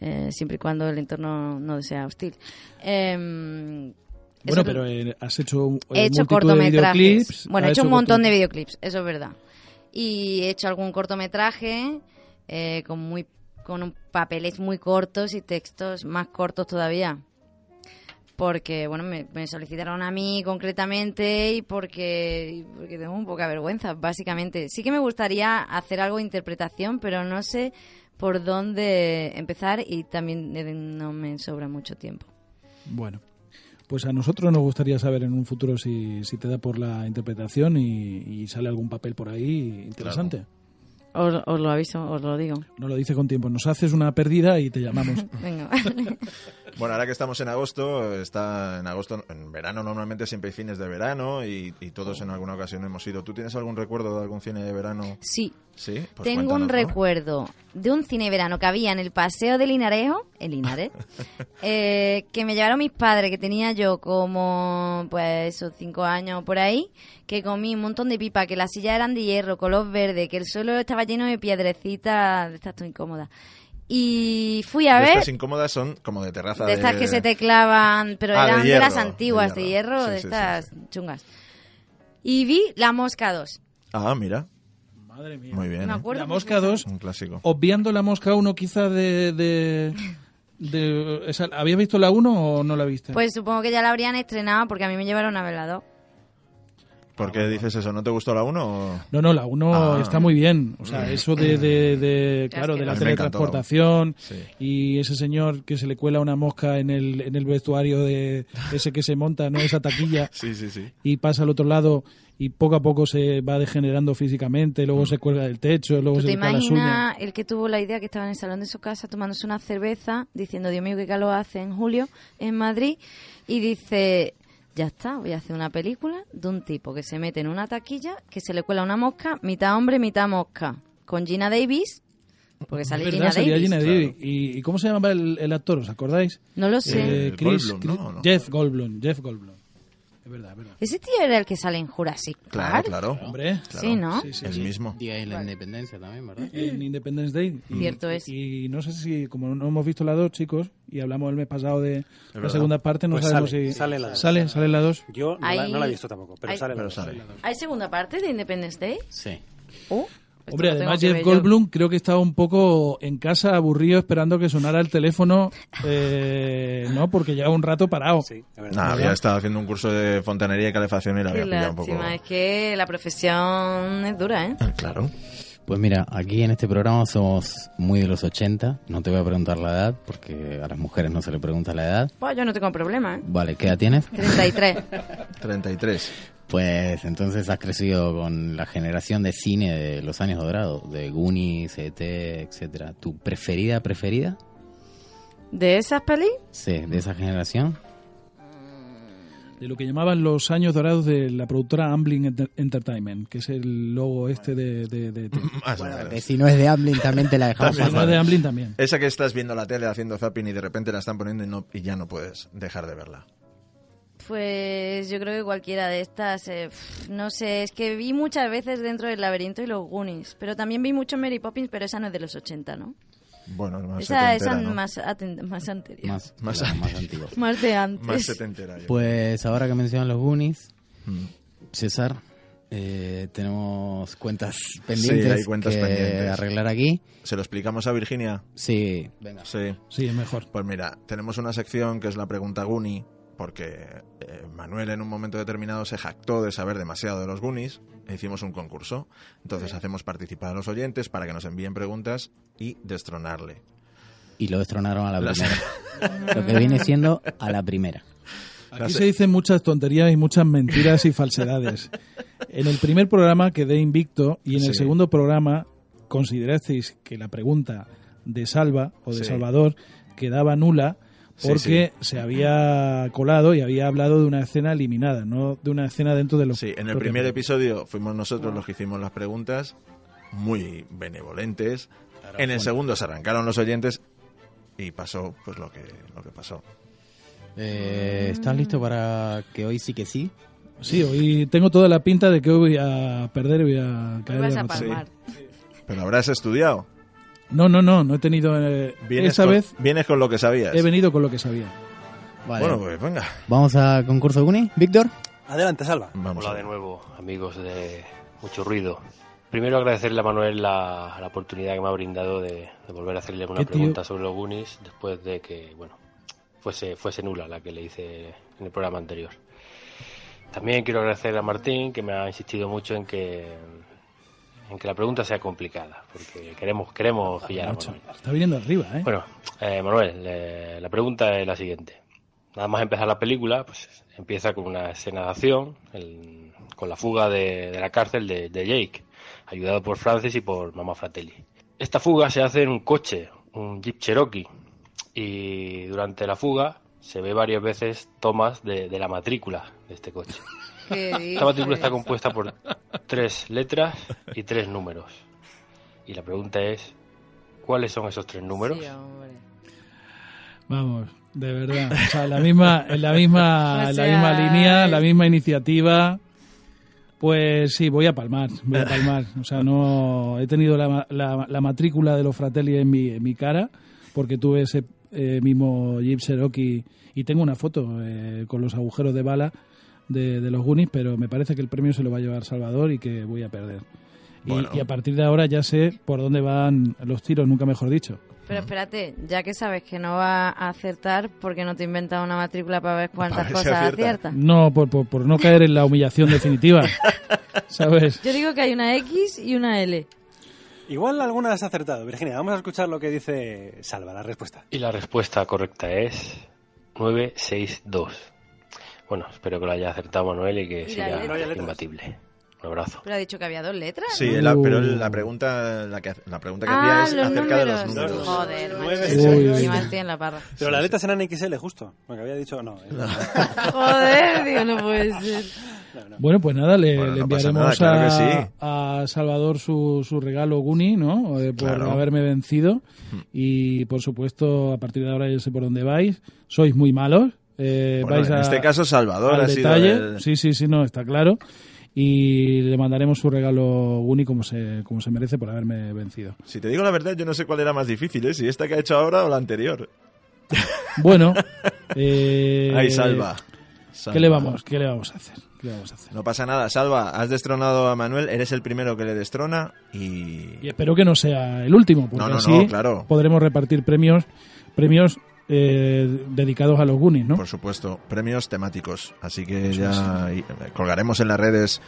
Eh, siempre y cuando el entorno no sea hostil. Em, Bueno, pero eh, has hecho, eh, he hecho multitud de cortometrajes. videoclips, Bueno, he hecho un montón de videoclips, eso es verdad. Y he hecho algún cortometraje eh, con muy con un- papeles muy cortos y textos más cortos todavía. Porque, bueno, me, me solicitaron a mí concretamente y porque, porque tengo un poca vergüenza, básicamente. Sí que me gustaría hacer algo de interpretación, pero no sé por dónde empezar y también eh, no me sobra mucho tiempo. Bueno, pues a nosotros nos gustaría saber en un futuro si, si te da por la interpretación y, y sale algún papel por ahí interesante. Os, os lo aviso, os lo digo. No lo dice con tiempo. Nos haces una pérdida y te llamamos. Venga. Bueno, ahora que estamos en agosto, está en agosto, en verano normalmente siempre hay cines de verano y, y todos en alguna ocasión hemos ido. ¿Tú tienes algún recuerdo de algún cine de verano? sí, Sí, pues Tengo un recuerdo de un cine verano que había en el Paseo de Linarejo, en Linares, eh, que me llevaron mis padres, que tenía yo como, pues, esos cinco años por ahí, que comí un montón de pipa, que las sillas eran de hierro, color verde, que el suelo estaba lleno de piedrecitas, de estas muy incómodas. Y fui a De ver Estas incómodas son como de terraza de estas de- que se te clavan, pero Ah, de eran de, hierro, las de antiguas, de hierro. hierro, Sí, de sí, estas sí. chungas. Y vi La Mosca 2. Ah, mira, Madre mía. muy bien. Me ¿eh? acuerdo La Mosca 2, Un clásico. obviando la Mosca 1 quizá de... de, de- esa- ¿Habías visto la 1 o no la viste? Pues supongo que ya la habrían estrenado porque a mí me llevaron a ver la 2. ¿Por qué dices eso? ¿No te gustó la 1 o...? No, no, la 1 Ah. está muy bien. O sea, eso de, de, de- claro, de la teletransportación Sí. y ese señor que se le cuela una mosca en el, en el vestuario de ese que se monta, ¿no? Esa taquilla Sí, sí, sí. y pasa al otro lado y poco a poco se va degenerando físicamente, luego Mm. se cuelga del techo, luego ¿Tú se te le las uñas. imaginas el que tuvo la idea que estaba en el salón de su casa tomándose una cerveza, diciendo, Dios mío, qué calor hace en julio en Madrid? Y dice, ya está, voy a hacer una película de un tipo que se mete en una taquilla, que se le cuela una mosca, mitad hombre, mitad mosca, con Gina Davis, porque sale Es Gina Davis. Gina Davis. ¿Y, y cómo se llamaba el, el actor? ¿Os acordáis? No lo sé. Eh, Chris, Goldblum, Chris- ¿no? ¿O no? Jeff Goldblum, Jeff Goldblum. Es verdad, es verdad. Ese tío era el que sale en Jurassic Claro, Park. claro. Hombre, Sí, ¿no? Sí, sí, El sí. mismo. Día de la Independencia también, ¿verdad? en Independence Day. Y- Cierto es. Y no sé si, como no hemos visto la 2, chicos, y hablamos el mes pasado de la verdad. segunda parte, no Pues sabemos sale, si... sale la dos. Sale, sale la 2. Yo no la, Hay- no la he visto tampoco, pero hay- sale la Pero dos. sale. ¿Hay segunda parte de Independence Day? Sí. Esto Hombre, lo tengo además Jeff yo. Goldblum creo que estaba un poco en casa aburrido esperando que sonara el teléfono, eh, ¿no? Porque lleva un rato parado. Sí, verdad. Nada, había estado haciendo un curso de fontanería y calefacción y la Qué había pillado un poco. es que la profesión es dura, ¿eh? Ah, Claro. Pues mira, aquí en este programa somos muy de los 80. No te voy a preguntar la edad, porque a las mujeres no se le pregunta la edad. Pues yo no tengo problema, ¿eh? Vale, ¿qué edad tienes? 33. 33. Pues entonces has crecido con la generación de cine de los años dorados, de Goonies, E.T., etcétera. ¿Tu preferida, preferida? ¿De esas pelis? Sí, de esa generación. De lo que llamaban los años dorados de la productora Amblin Enter- Entertainment, que es el logo este de... de, de- de- Más o menos. si no es de Amblin, también te la dejamos Si no es de Amblin también. Esa que estás viendo la tele haciendo zapping y de repente la están poniendo y, no, y ya no puedes dejar de verla. Pues yo creo que cualquiera de estas, eh, no sé, es que vi muchas veces dentro del laberinto y los Goonies, pero también vi mucho Mary Poppins, pero esa no es de los 80, ¿no? Bueno, más esa esa setentera, ¿no? más, más anterior. Más, Más- claro, más. Más de antes. Más setentera. yo. Pues ahora que mencionan los Goonies, Mm. César, eh, tenemos cuentas pendientes hay cuentas que pendientes. arreglar aquí. ¿Se lo explicamos a Virginia? Sí, venga. Sí. Sí, es mejor. Pues mira, tenemos una sección que es la pregunta Goonie, porque eh, Manuel en un momento determinado se jactó de saber demasiado de los Goonies e hicimos un concurso. Entonces hacemos participar a los oyentes para que nos envíen preguntas y destronarle. Y lo destronaron a la Las- primera. lo que viene siendo a la primera. Aquí se dicen muchas tonterías y muchas mentiras y falsedades. En el primer programa quedé invicto y en el segundo programa considerasteis que la pregunta de Salva o de Sí. Salvador quedaba nula Sí, porque se había colado y había hablado de una escena eliminada, no de una escena dentro de los Sí, en el primer episodio fuimos nosotros los que hicimos las preguntas, muy benevolentes. En el segundo se arrancaron los oyentes y pasó pues lo que, lo que pasó. Eh, ¿Estás listo para que hoy sí que sí? Sí, hoy tengo toda la pinta de que hoy voy a perder y voy a Hoy caer vas a palmar. Pero habrás estudiado. No, no, no, no he tenido... eh, Vienes con, vez vienes con lo que sabías. he venido con lo que sabía. Vale. Bueno, pues venga. Vamos a concurso Goonies. Víctor. Adelante, Salva. Vamos Hola de nuevo, amigos de Mucho Ruido. Primero agradecerle a Manuel la, la oportunidad que me ha brindado de, de volver a hacerle una tío. pregunta sobre los Goonies después de que, bueno, fuese, fuese nula la que le hice en el programa anterior. También quiero agradecer a Martín que me ha insistido mucho en que en que la pregunta sea complicada, porque queremos queremos pillar a Macho, Manuel. está viniendo arriba, ¿eh? Bueno, eh, Manuel, eh, la pregunta es la siguiente. Nada más empezar la película, pues empieza con una escena de acción, el- con la fuga de, de la cárcel de, de Jake, ayudado por Francis y por Mamá Fratelli. Esta fuga se hace en un coche, un Jeep Cherokee, y durante la fuga se ve varias veces tomas de, de la matrícula de este coche. ¿Qué Esta matrícula está compuesta por tres letras y tres números. Y la pregunta es, ¿cuáles son esos tres números? Sí. Vamos, de verdad. O sea, la misma, en la misma, O la misma línea, es- la misma iniciativa. Pues sí, voy a palmar, voy a palmar. O sea, no he tenido la, ma- la, la matrícula de los Fratelli en mi, en mi cara, porque tuve ese eh, mismo Jeep Cherokee y tengo una foto eh, con los agujeros de bala de, de los Goonies, pero me parece que el premio se lo va a llevar Salvador y que voy a perder. Y, Bueno. y a partir de ahora ya sé por dónde van los tiros, nunca mejor dicho. Pero espérate, ya que sabes que no va a acertar, ¿por qué no te inventas una matrícula para ver cuántas cosas acierta. aciertas? No, por, por, por no caer en la humillación definitiva. ¿Sabes? Yo digo que hay una X y una L. Igual alguna has acertado. Virginia, vamos a escuchar lo que dice Salva, la respuesta. Y la respuesta correcta es 962. Bueno, espero que lo haya acertado Manuel y que ¿Y? No letras. imbatible. Un abrazo. Pero ha dicho que había dos letras. Sí, ¿no? la- Uh. pero la pregunta, la, que, la pregunta que Ah, hacía es acerca de los números. números. Joder, macho. Nueve, seis, seis. Encima estoy en la parra. Pero las letras eran XL, justo. Porque había dicho no. eh. Joder, digo, no puede ser. Bueno, pues nada, le, Bueno, enviaremos nada, claro a, que sí. a Salvador su, su regalo Guni, ¿no? Eh, por Claro. haberme vencido. Y por supuesto, a partir de ahora yo sé por dónde vais. Sois muy malos. eh, Bueno, vais en a- este caso Salvador al ha sido el- Sí, sí, sí, no, está claro. Y le mandaremos su regalo Guni como se, como se merece por haberme vencido. Si te digo la verdad, yo no sé cuál era más difícil, ¿eh? si esta que ha hecho ahora o la anterior. Bueno, eh, Ahí, salva. ¿Qué Salva. le vamos, qué le vamos a hacer? ¿Qué le vamos a hacer? No pasa nada, Salva, has destronado a Manuel, eres el primero que le destrona y... Y espero que no sea el último, porque No, no, así no, claro. podremos repartir premios, premios eh, dedicados a los Goonies, ¿no? Por supuesto, premios temáticos. Así que ya y- colgaremos en las redes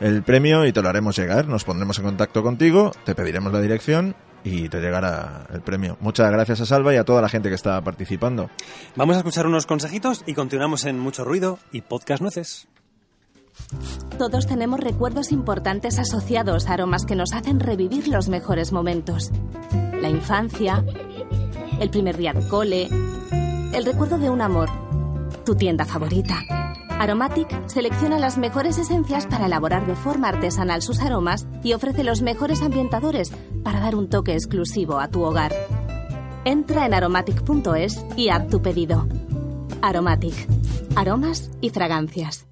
el premio y te lo haremos llegar. Nos pondremos en contacto contigo, te pediremos la dirección y te llegará el premio. Muchas gracias a Salva y a toda la gente que está participando. Vamos a escuchar unos consejitos y continuamos en Mucho Ruido y Podcast Nueces. Todos tenemos recuerdos importantes asociados a aromas que nos hacen revivir los mejores momentos. La infancia, el primer día de cole, el recuerdo de un amor, tu tienda favorita. Aromatic selecciona las mejores esencias para elaborar de forma artesanal sus aromas y ofrece los mejores ambientadores para dar un toque exclusivo a tu hogar. Entra en aromatic.es y haz tu pedido. Aromatic. Aromas y fragancias.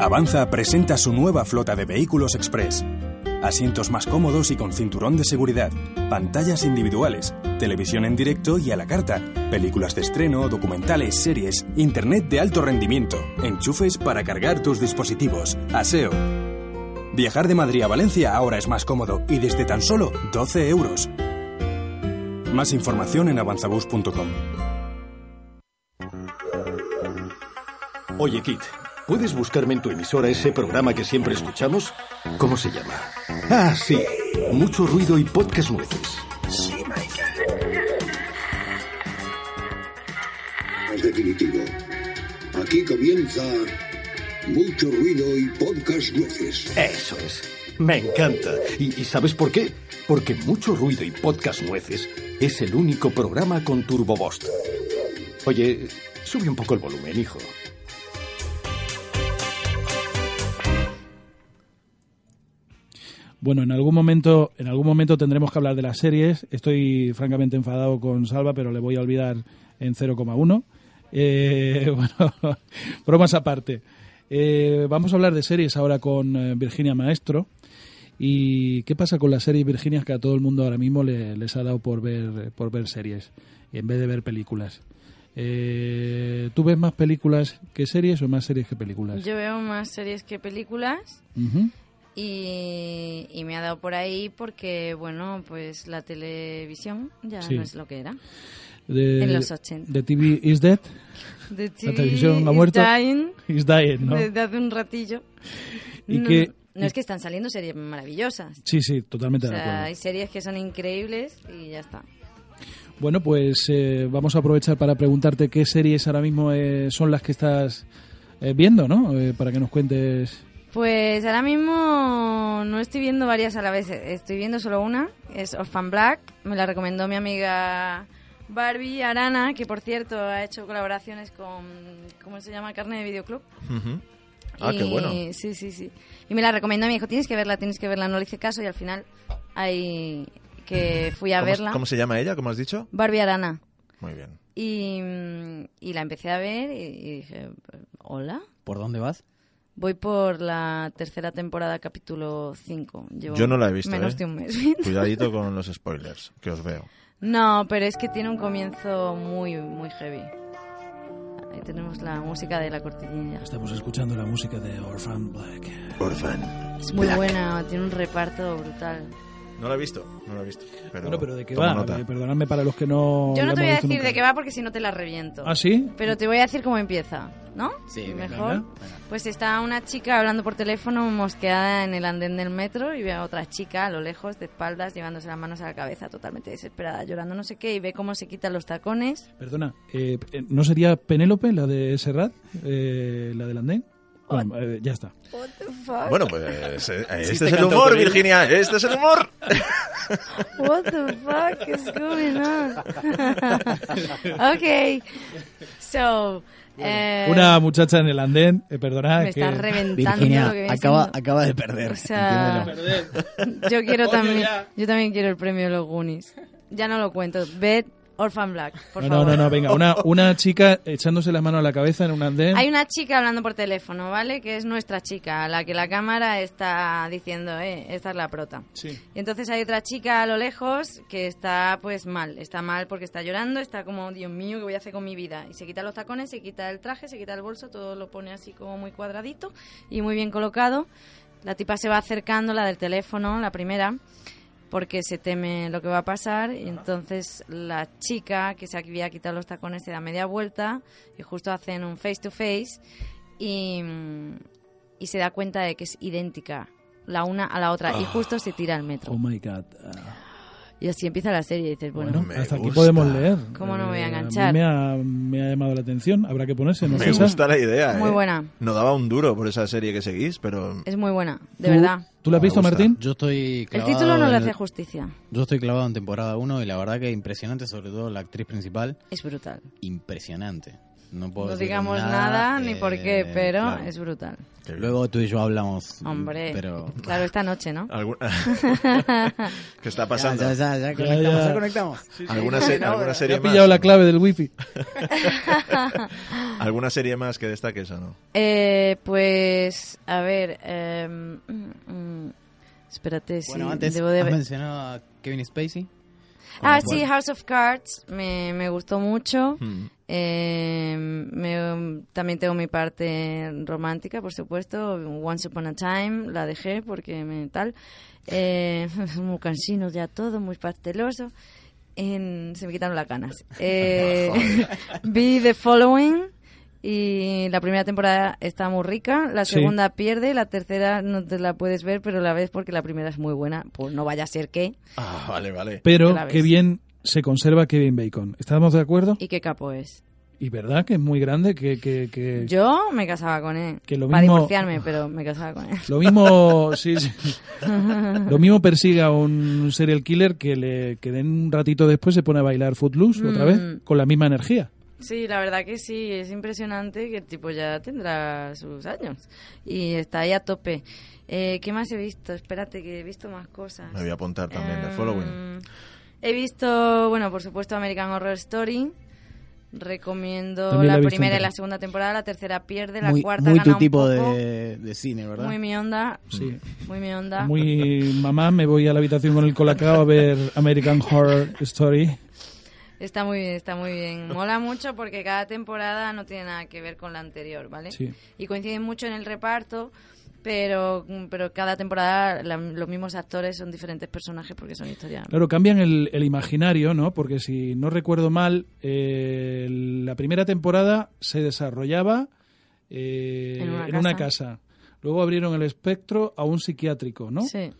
Avanza presenta su nueva flota de vehículos express. Asientos más cómodos y con cinturón de seguridad, pantallas individuales, televisión en directo y a la carta, películas de estreno, documentales, series, internet de alto rendimiento, enchufes para cargar tus dispositivos, aseo. Viajar de Madrid a Valencia ahora es más cómodo y desde tan solo 12 euros. Más información en avanzabus.com. Oye, Kit, ¿puedes buscarme en tu emisora ese programa que siempre escuchamos? ¿Cómo se llama? Ah, sí. Mucho ruido y podcast nueces. Es definitivo. Aquí comienza mucho ruido y podcast nueces. Eso es. Me encanta. ¿Y, y sabes por qué? Porque Mucho Ruido y Podcast Nueces es el único programa con Turbo Boost. Oye, sube un poco el volumen, hijo. Bueno, en algún momento, en algún momento tendremos que hablar de las series. Estoy francamente enfadado con Salva, pero le voy a olvidar en 0,1. Eh, bueno, bromas aparte. Eh, vamos a hablar de series ahora con eh, Virginia Maestro. ¿Y qué pasa con las series Virginia que a todo el mundo ahora mismo le- les ha dado por ver, por ver series en vez de ver películas? Eh, ¿Tú ves más películas que series o más series que películas? Yo veo más series que películas Ujú. Y, y me ha dado por ahí porque, bueno, pues la televisión ya Sí. no es lo que era. De- En los 80. ¿The TV is dead? The ¿La TV televisión ha muerto? dying Is dying, ¿no? Desde hace un ratillo. Y no, que- no es que están saliendo series maravillosas. Sí, sí, totalmente O de sea, acuerdo. hay series que son increíbles y ya está. Bueno, pues eh, vamos a aprovechar para preguntarte qué series ahora mismo eh, son las que estás eh, viendo, ¿no? Eh, para que nos cuentes. Pues ahora mismo no estoy viendo varias a la vez, estoy viendo solo una, es Orphan Black, me la recomendó mi amiga Barbie Arana, que por cierto ha hecho colaboraciones con, ¿cómo se llama? Carne de Videoclub. Ujú. Ah, qué bueno. Sí, sí, sí. Y me la recomendó, me dijo, tienes que verla, tienes que verla, no le hice caso y al final ahí que fui a ¿Cómo, verla. ¿Cómo se llama ella? ¿Cómo has dicho? Barbie Arana. Muy bien. Y, mm, y la empecé a ver y, y dije, hola. ¿Por dónde vas? Voy por la tercera temporada, capítulo 5. Llevo Yo no la he visto, Menos ¿eh? de un mes. Cuidadito con los spoilers, que os veo. No, pero es que tiene un comienzo muy, muy heavy. Ahí tenemos la música de la cortinilla. Estamos escuchando la música de Orphan Black. Orphan. Es muy Black. buena, tiene un reparto brutal. No lo he visto, no lo he visto. Pero bueno, pero ¿de qué va? nota. Eh, Perdonadme para los que no... Yo no te voy a decir nunca. de qué va porque si no te la reviento. ¿Ah, sí? Pero te voy a decir cómo empieza, ¿no? Sí, Mejor. venga. Pues está una chica hablando por teléfono mosqueada en el andén del metro y ve a otra chica a lo lejos, de espaldas, llevándose las manos a la cabeza, totalmente desesperada, llorando no sé qué, y ve cómo se quitan los tacones. Perdona, eh, eh, ¿no sería Penélope, la de Serrat? Eh, ¿La del andén? Bueno, eh, ya está. What the fuck? Bueno, pues eh, este te es el humor, ella. Virginia. Este es el humor. What the fuck is going on? okay. So, eh, Una muchacha en el andén, eh, perdona, me que... está reventando Virginia lo que acaba, acaba de perder. O sea, yo quiero también, yo también quiero el premio de los Goonies. Ya no lo cuento. Bed Orphan Black, por no, favor. no, no, no, venga, una, una chica echándose la mano a la cabeza en un andén. Hay una chica hablando por teléfono, ¿vale? Que es nuestra chica, a la que la cámara está diciendo, eh, esta es la prota. Sí. Y entonces hay otra chica a lo lejos que está pues mal, está mal porque está llorando, está como, Dios mío, ¿qué voy a hacer con mi vida? Y se quita los tacones, se quita el traje, se quita el bolso, todo lo pone así como muy cuadradito y muy bien colocado. La tipa se va acercando, la del teléfono, la primera, porque se teme lo que va a pasar y entonces la chica que se había quitado los tacones se da media vuelta y justo hacen un face to face y, y se da cuenta de que es idéntica la una a la otra y justo se tira al metro. Oh my god. Ah, Y así empieza la serie y dices, bueno, bueno, hasta aquí gusta. podemos leer. ¿Cómo no me voy a Eh, enganchar? mí me, ha, me ha llamado la atención, habrá que ponerse, ¿no, Me César? gusta la idea. Muy eh. buena. No daba un duro por esa serie que seguís, pero es muy buena, de ¿Tú- verdad. ¿Tú la has visto. Martín? Yo estoy El clavado título no le hace justicia. Yo estoy clavado en temporada 1 y la verdad que impresionante, sobre todo la actriz principal, Es brutal. impresionante. No, puedo No digamos nada, ni eh, por qué, pero claro. es brutal. Luego tú y yo hablamos. Hombre, Pero... claro, esta noche, ¿no? ¿Qué está pasando? Ya, ya, ya, ya, conectamos, ya. ya conectamos. ¿Alguna, se- alguna Te serie ha pillado la más? clave del wifi. ¿Alguna serie más que destaques o no? Eh, pues, a ver, eh, mm, mm, espérate, sí, Bueno, antes debo de has mencionado a Kevin Spacey. Ah, sí, cual- House of Cards me, me gustó mucho. Hmm. Eh, me- también tengo mi parte romántica, por supuesto. Once Upon a Time la dejé porque me tal. Eh, muy cansino ya todo, muy pasteloso. En- se me quitaron las ganas. Eh, vi The Following y la primera temporada está muy rica, la Sí. segunda pierde, la tercera no te la puedes ver, pero la ves porque la primera es muy buena. Pues no vaya a ser que. Ah, vale, vale. Pero qué bien se conserva Kevin Bacon. ¿Estamos de acuerdo? Y qué capo es. Y verdad que es muy grande, que... que, que- Yo me casaba con él. Que lo para mismo- divorciarme, pero me casaba con él. Lo mismo, sí, sí. Lo mismo persigue a un serial killer que le que den un ratito después se pone a bailar Footloose otra Mm. vez con la misma energía. Sí, la verdad que sí, es impresionante que el tipo ya tendrá sus años y está ahí a tope. Eh, ¿Qué más he visto? Espérate, que he visto más cosas. Me voy a apuntar también de Following. Em, He visto, bueno, por supuesto, American Horror Story. Recomiendo También la la primera y la segunda temporada, la tercera pierde, la muy, cuarta muy gana tu un tipo poco. de, de cine, ¿verdad? Muy mi onda, Sí. muy mi onda. Muy mamá, me voy a la habitación con el colacao a ver American Horror Story. Está muy bien, está muy bien. Mola mucho porque cada temporada no tiene nada que ver con la anterior, ¿vale? Sí. Y coinciden mucho en el reparto, pero, pero cada temporada la- los mismos actores son diferentes personajes porque son historias. Claro, cambian el, el imaginario, ¿no? Porque si no recuerdo mal, eh, la primera temporada se desarrollaba eh, En una casa. Luego abrieron el espectro a un psiquiátrico, ¿no? Sí,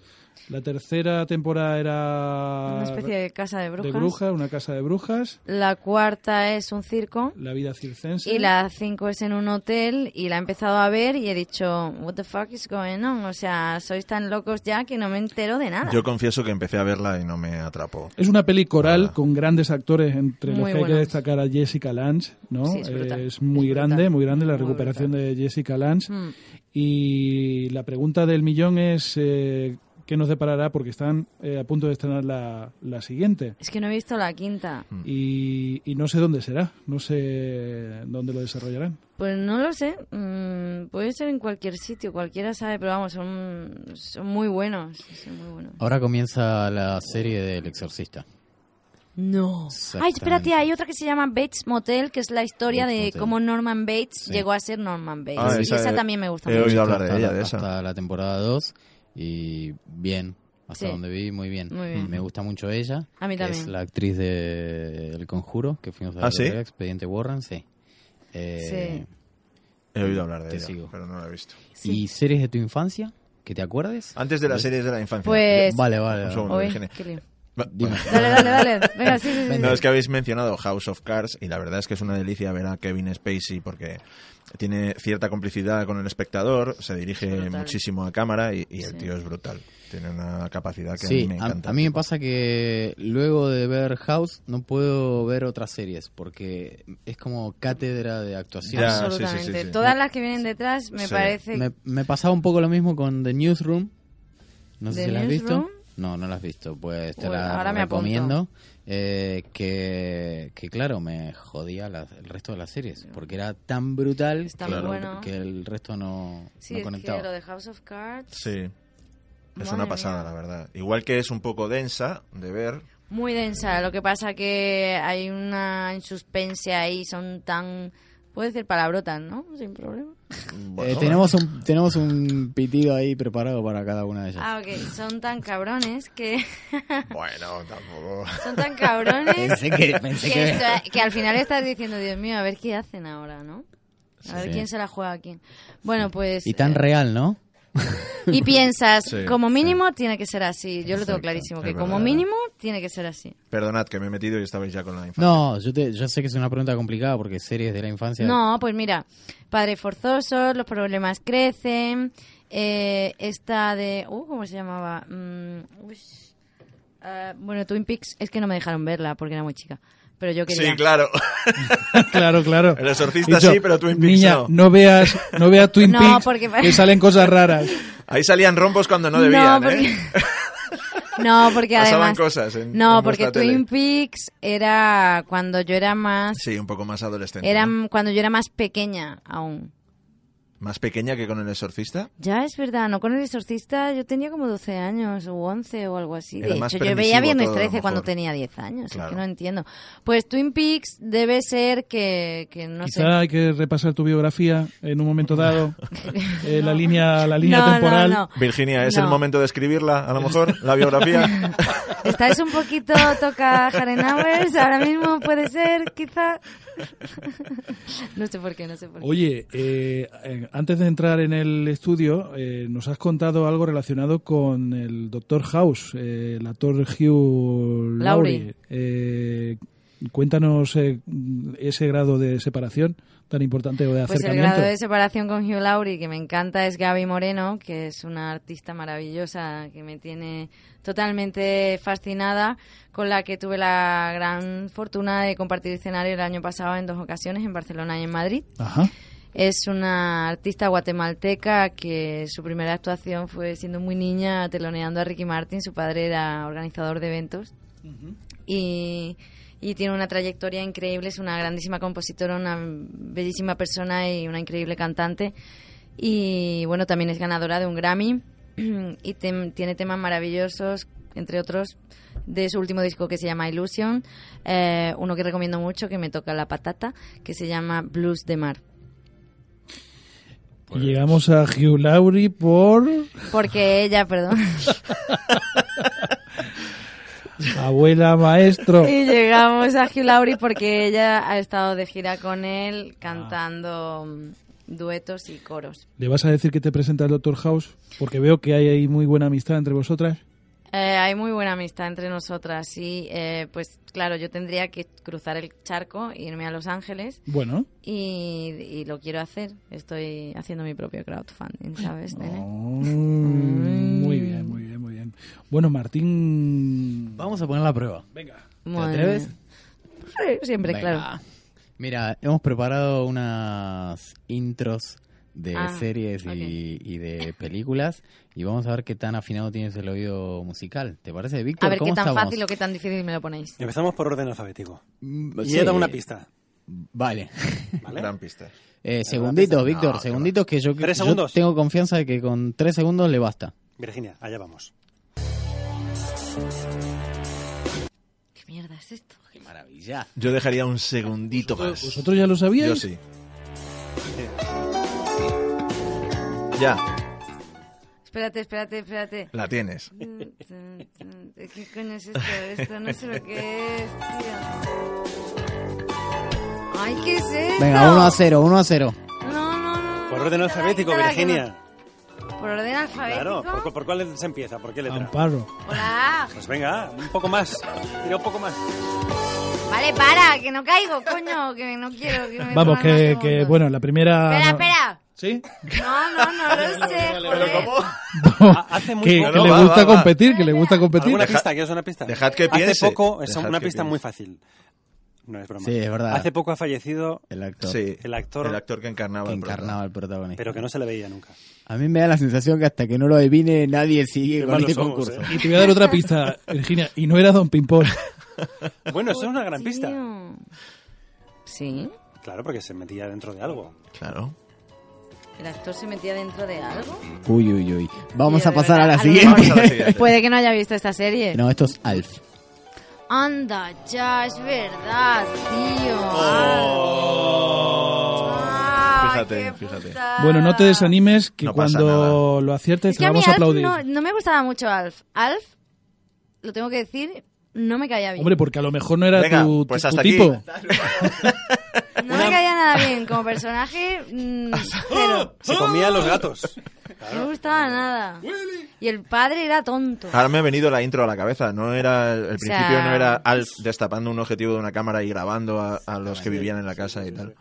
La tercera temporada era una especie de casa de brujas. de brujas, una casa de brujas, La cuarta es un circo. la vida circense. Y la cinco es en un hotel y la he empezado a ver y he dicho, what the fuck is going on? O sea, sois tan locos ya que no me entero de nada. Yo confieso que empecé a verla y no me atrapó. Es una peli coral Ah. con grandes actores, entre los Muy que hay que buenos. destacar a Jessica Lange, ¿no? Sí, es es muy Es grande, muy grande la Muy recuperación brutal. de Jessica Lange. Mm. Y la pregunta del millón es eh, qué nos deparará porque están eh, a punto de estrenar la, la siguiente. Es que no he visto la quinta. Y, y no sé dónde será, no sé dónde lo desarrollarán. Pues no lo sé. Mm, puede ser en cualquier sitio, cualquiera sabe, pero vamos, son, son muy buenos. son muy buenos. Ahora comienza la serie del Exorcista. No. Ay, espérate, hay otra que se llama Bates Motel, que es la historia Bates de Motel. cómo Norman Bates Sí. llegó a ser Norman Bates. Ah, y esa esa, he- también me gusta he mucho. oído hablar de hasta ella, la- de esa. Hasta la temporada 2 y bien. Hasta Sí. donde vi, muy bien. Muy bien. Me gusta mucho ella. A mí también. Es la actriz de El Conjuro, que fuimos a ¿Ah, ver sí? el Expediente Warren, sí. Eh, He oído hablar de Te ella, sigo. pero no la he visto. ¿Y series de tu infancia? ¿Que te acuerdes? Antes de las series de la infancia. Pues- Vale, vale. Un segundo, Dime. Dale, dale, dale. Venga, sí, sí, sí. No, es que habéis mencionado House of Cards y la verdad es que es una delicia ver a Kevin Spacey porque tiene cierta complicidad con el espectador, se dirige muchísimo a cámara y, y el Sí. tío es brutal. Tiene una capacidad que a mí me encanta. a mí me pasa que luego de ver House no puedo ver otras series porque es como cátedra de actuación. Ya, sí, sí, Absolutamente. sí, sí. Todas las que vienen detrás me Sí. parece... Me, me pasaba un poco lo mismo con The Newsroom. No sé ¿The si la has visto. No, no la has visto. Pues te Uy, la ahora me eh, que, que claro, me jodía la- el resto de las series porque era tan brutal Está que, muy bueno. que el resto no, Sí, no es conectaba. que lo de House of Cards... Sí, es una pasada, mía. la verdad. Igual que es un poco densa de ver. Muy densa, lo que pasa que hay una suspense ahí, son tan... Puedo decir palabrotas, ¿no? Sin problema. bueno, Eh, tenemos, un, tenemos un pitido ahí preparado para cada una de ellas. Ah, ok. Son tan cabrones que... Bueno, tampoco. son tan cabrones Pensé que- pensé que- esto- que al final estás diciendo, Dios mío, a ver qué hacen ahora, ¿no? A ver Sí. quién se la juega a quién. Bueno, pues... y tan eh, real, ¿no? Y piensas, Sí, como mínimo tiene que ser así. Yo lo tengo clarísimo, es que como verdad. mínimo tiene que ser así. Perdonad que me he metido y estabais ya con la infancia. No, yo, te, yo sé que es una pregunta complicada porque series de la infancia... No, pues mira, Padres Forzosos, Los Problemas Crecen, eh, esta de... Uh, ¿Cómo se llamaba? Mm, uy. Ah, bueno, Twin Peaks, es que no me dejaron verla porque era muy chica. Pero yo quería... Sí, claro. claro, claro. El exorcista Dicho, sí, pero Twin Peaks Niña, no. no veas, no veas Twin No, Peaks, porque- que salen cosas raras. Ahí salían rombos cuando no debían, no, porque... ¿eh? no, porque Pasaban además... cosas en- no, en porque Twin tele. Peaks era cuando yo era más... Sí, un poco más adolescente. Era ¿no? cuando yo era más pequeña aún. Más pequeña que con el exorcista. Ya es verdad, no con el exorcista yo tenía como 12 años o 11 o algo así. De Era hecho, yo veía Viernes todo, a lo 13 cuando tenía 10 años, es Claro. que no entiendo. Pues Twin Peaks debe ser que, que no Quizá sé. hay que repasar tu biografía en un momento dado, eh, la línea, la línea No, temporal. no. Virginia, ¿es No. el momento de escribirla, a lo mejor, la biografía? Estáis un poquito toca Jarenauers, ahora mismo puede ser, quizá. no sé por qué, no sé por qué. Oye, eh, eh, antes de entrar en el estudio, eh, nos has contado algo relacionado con el Doctor House, eh, el actor Hugh Laurie. Laurie. Eh, cuéntanos eh, ese grado de separación tan importante o de Pues el acercamiento. grado de separación con Hugh Laurie que me encanta es Gaby Moreno, que es una artista maravillosa que me tiene totalmente fascinada, con la que tuve la gran fortuna de compartir escenario el año pasado en dos ocasiones, en Barcelona y en Madrid. Ajá. Es una artista guatemalteca que su primera actuación fue siendo muy niña teloneando a Ricky Martin, su padre era organizador de eventos. y, y tiene una trayectoria increíble, es una grandísima compositora, una bellísima persona y una increíble cantante. Y bueno, también es ganadora de un Grammy y tem- tiene temas maravillosos, entre otros, de su último disco que se llama Illusion, eh, uno que recomiendo mucho, que me toca la patata, que se llama Blues de Mar. Y llegamos a Hugh Laurie por Porque ella, perdón. abuela maestro. Y llegamos a Hugh Laurie porque ella ha estado de gira con él cantando mm, duetos y coros. ¿Le vas a decir que te presenta el Doctor House? Porque veo que hay ahí muy buena amistad entre vosotras. Eh, hay muy buena amistad entre nosotras y eh, pues claro, yo tendría que cruzar el charco, irme a Los Ángeles Bueno. y, y lo quiero hacer. Estoy haciendo mi propio crowdfunding, ¿sabes? nene? Bueno, Martín... Vamos a poner la prueba. Venga. ¿Te atreves? Sí, siempre, Venga. claro. Mira, hemos preparado unas intros de Ah, series y, de películas y vamos a ver qué tan afinado tienes el oído musical. ¿Te parece, Víctor? A ver qué ¿Cómo tan estamos? fácil o qué tan difícil me lo ponéis. Empezamos por orden alfabético. Mm, Y sí. he dado una pista. Vale. ¿Vale? Gran pista. Eh, segunditos, No, Víctor, qué segunditos que yo, ¿Tres yo segundos? tengo confianza de que con tres segundos le basta. Virginia, allá vamos. ¿Qué mierda es esto? ¡Qué maravilla! Yo dejaría un segundito más. ¿Vosotros ya lo sabíais? Yo sí. Ya. Espérate, espérate, espérate. La tienes. ¿Qué coño es esto? Esto no sé lo que es, tío. Ay, ¿qué es esto? Venga, 1 a 0, 1 a 0. No, no, no. Por orden alfabético, Virginia. ¿Por orden alfabético? Claro, ¿por, por cuál se empieza? ¿Por qué letra? Amparo. Hola. Pues venga, un poco más. Tira un poco más. Vale, para, que no caigo, coño, que no quiero que me Vamos, que, que bueno, la primera... Espera, espera. ¿Sí? No, no, no lo sé, joder. Hace muy que, poco- que le gusta va, va. competir, que le gusta competir. ¿Alguna pista? ¿Quieres una pista? dejad que piense. Hace poco, es Dejad una pista piense. muy fácil. No es broma. Sí, es verdad. Hace poco ha fallecido El actor Sí, el actor, el actor que encarnaba. que el protagonista. pero que no se le veía nunca. A mí me da la sensación que hasta que no lo adivine nadie sigue Qué con este somos, concurso. ¿eh? Y te voy a dar otra pista, Virginia. Y no era Don Pimpón. Bueno, eso es una gran pista. Sí, Claro, porque se metía dentro de algo. Claro. el actor se metía dentro de algo. Uy, uy, uy. Vamos Tío, a pasar a la a la siguiente. siguiente. Puede que no haya visto esta serie. no, esto es Alf. Anda, ya, es verdad, tío. Ah, Fíjate, fíjate. putada. Bueno, no te desanimes, que No cuando lo aciertes Es te que a mí vamos a Alf aplaudir. no, no me gustaba mucho Alf. Alf, lo tengo que decir, no me caía bien. Hombre, porque a lo mejor no era Venga, tu, tu- pues tu hasta aquí. tipo. no me caía nada bien. Como personaje, mm, cero. Se comía los gatos. No me gustaba nada. Y el padre era tonto. Ahora me ha venido la intro a la cabeza. No era el sea- principio no era Alf destapando un objetivo de una cámara y grabando a, a los que vivían en la casa y tal.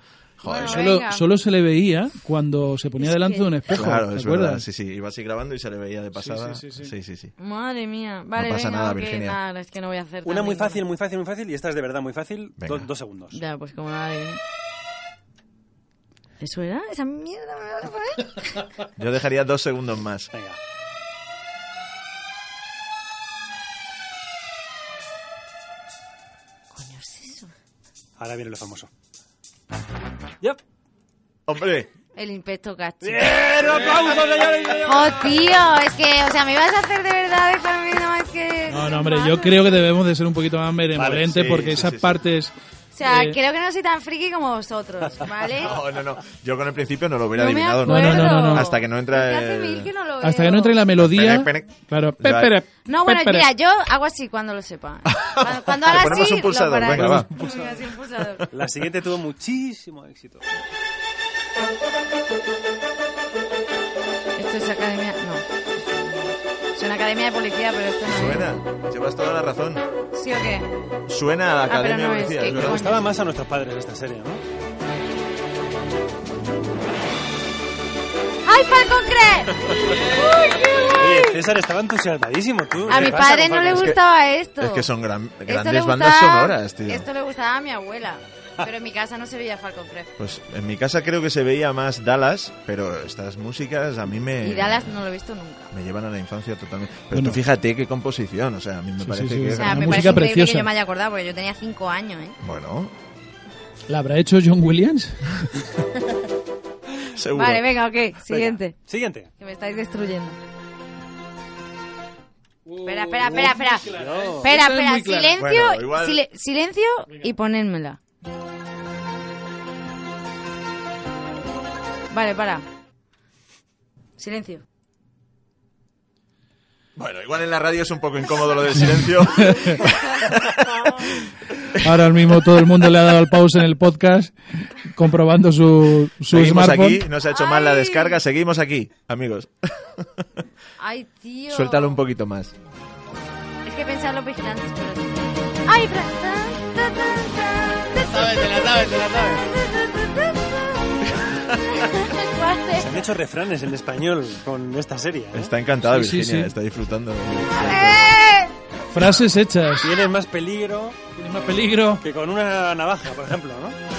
Joder, Bueno, eso- Solo, Venga. solo se le veía cuando se ponía Es delante que- de un espejo. claro, ¿te es acuerdas? verdad. Sí, sí, iba así grabando y se le veía de pasada. sí, sí, sí, sí. sí. Madre mía. Vale, pasa venga, nada, Virginia. nada, es que no voy a hacer Una muy fácil, muy fácil, muy fácil. Y esta es de verdad muy fácil. Do- dos segundos. Ya, pues como nada bien. ¿Eso era? ¿Esa mierda me vas a poner? Yo dejaría dos segundos más. Venga. Coño, es eso. Ahora viene lo famoso. Yep. ¡Hombre! El inspector Gachi. ¡Bien! ¡Aplausos, señores y señores! ¡Oh, tío! Es que, o sea, me ibas a hacer de verdad dejarme, no, es que... No, no, hombre, yo creo que debemos de ser un poquito más benevolentes sí, porque sí, esas sí, sí. partes... O sea, eh, creo que no soy tan friki como vosotros, ¿vale? No, no, no. Yo con el principio no lo hubiera No adivinado. No, no, no, no, no. Hasta que no entra el- mil que no lo hasta que no entre la melodía... Pere, pere. Claro, pepere, No, bueno, pepere. mira, yo hago así cuando lo sepa. Cuando, cuando haga ponemos así, un pulsador, lo venga, va. Un pulsador. La siguiente tuvo muchísimo éxito. Esto es academia... Una academia de policía, pero esto no Suena. Llevas toda la razón. ¿Sí o qué? Suena a la Ah, Academia no de es Policía. que- es gustaba más a nuestros padres esta serie, ¿no? ¡Ay, Falcon Crest! ¡Uy, qué guay! Oye, César estaba entusiasmadísimo, tú. A ¿Qué mi padre no le gustaba esto. Es que son gran- Esto le grandes bandas sonoras, tío. Esto le gustaba a mi abuela. Pero en mi casa no se veía Falcon Crest. Pues en mi casa creo que se veía más Dallas, pero estas músicas a mí me, Y Dallas no lo he visto nunca. me llevan a la infancia totalmente. Pero Bueno. tú fíjate qué composición, o sea, a mí me Sí, parece sí, sí. que... O sea, Una me música parece preciosa. que yo me haya acordado porque yo tenía cinco años, ¿eh? Bueno, ¿La habrá hecho John Williams? seguro. Vale, venga, ok. Venga, Siguiente. Siguiente. Que me estáis destruyendo. Espera, espera, espera, espera. Espera, espera. clara. Silencio, Bueno, igual- sile- silencio y ponérmela. Vale, para. Silencio. Bueno, igual en la radio es un poco incómodo lo del silencio. Ahora mismo todo el mundo le ha dado al pause en el podcast comprobando su, su seguimos smartphone. aquí, no se ha hecho mal la descarga, seguimos aquí, amigos. Ay, tío. Suéltalo un poquito más. Es que pensaba en los vigilantes, pero... Ay, espera. Tan, tan, tan, tan, sabes, te la sabes, te la sabes. ¿Cuál es? Se han hecho refranes en español con esta serie. ¿eh? Está encantada Sí, Virginia, sí. está disfrutando. Frases hechas. Tienes más peligro Tiene más peligro. que con una navaja, por ejemplo, ¿no?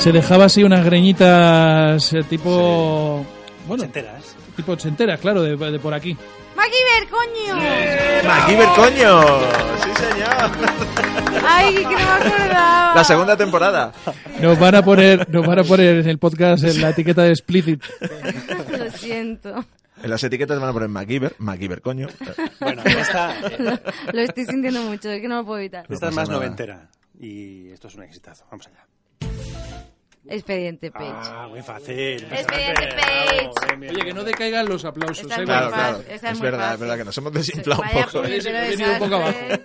Se dejaba así unas greñitas eh, tipo... Bueno, ¿Te enteras? tipo ochenteras, claro, de, de por aquí. ¡MacGyver, coño! ¡MacGyver, coño! ¡Sí, señor! Ay, que no me acordaba. La segunda temporada. Nos van a poner, nos van a poner en el podcast en la etiqueta de explicit. Lo siento. En las etiquetas van a poner MacGyver, MacGyver, coño. Bueno, esta, Lo, lo estoy sintiendo mucho, es que no lo puedo evitar. esta es más nada. noventera. Y esto es un exitazo. Vamos allá. Expediente Page. Ah, muy fácil. Expediente Page. Oye, que no decaigan los aplausos. Esta ¿eh? es Claro, muy claro. esta es Es muy verdad, es verdad que nos hemos desinflado un poco. He venido un poco desastre.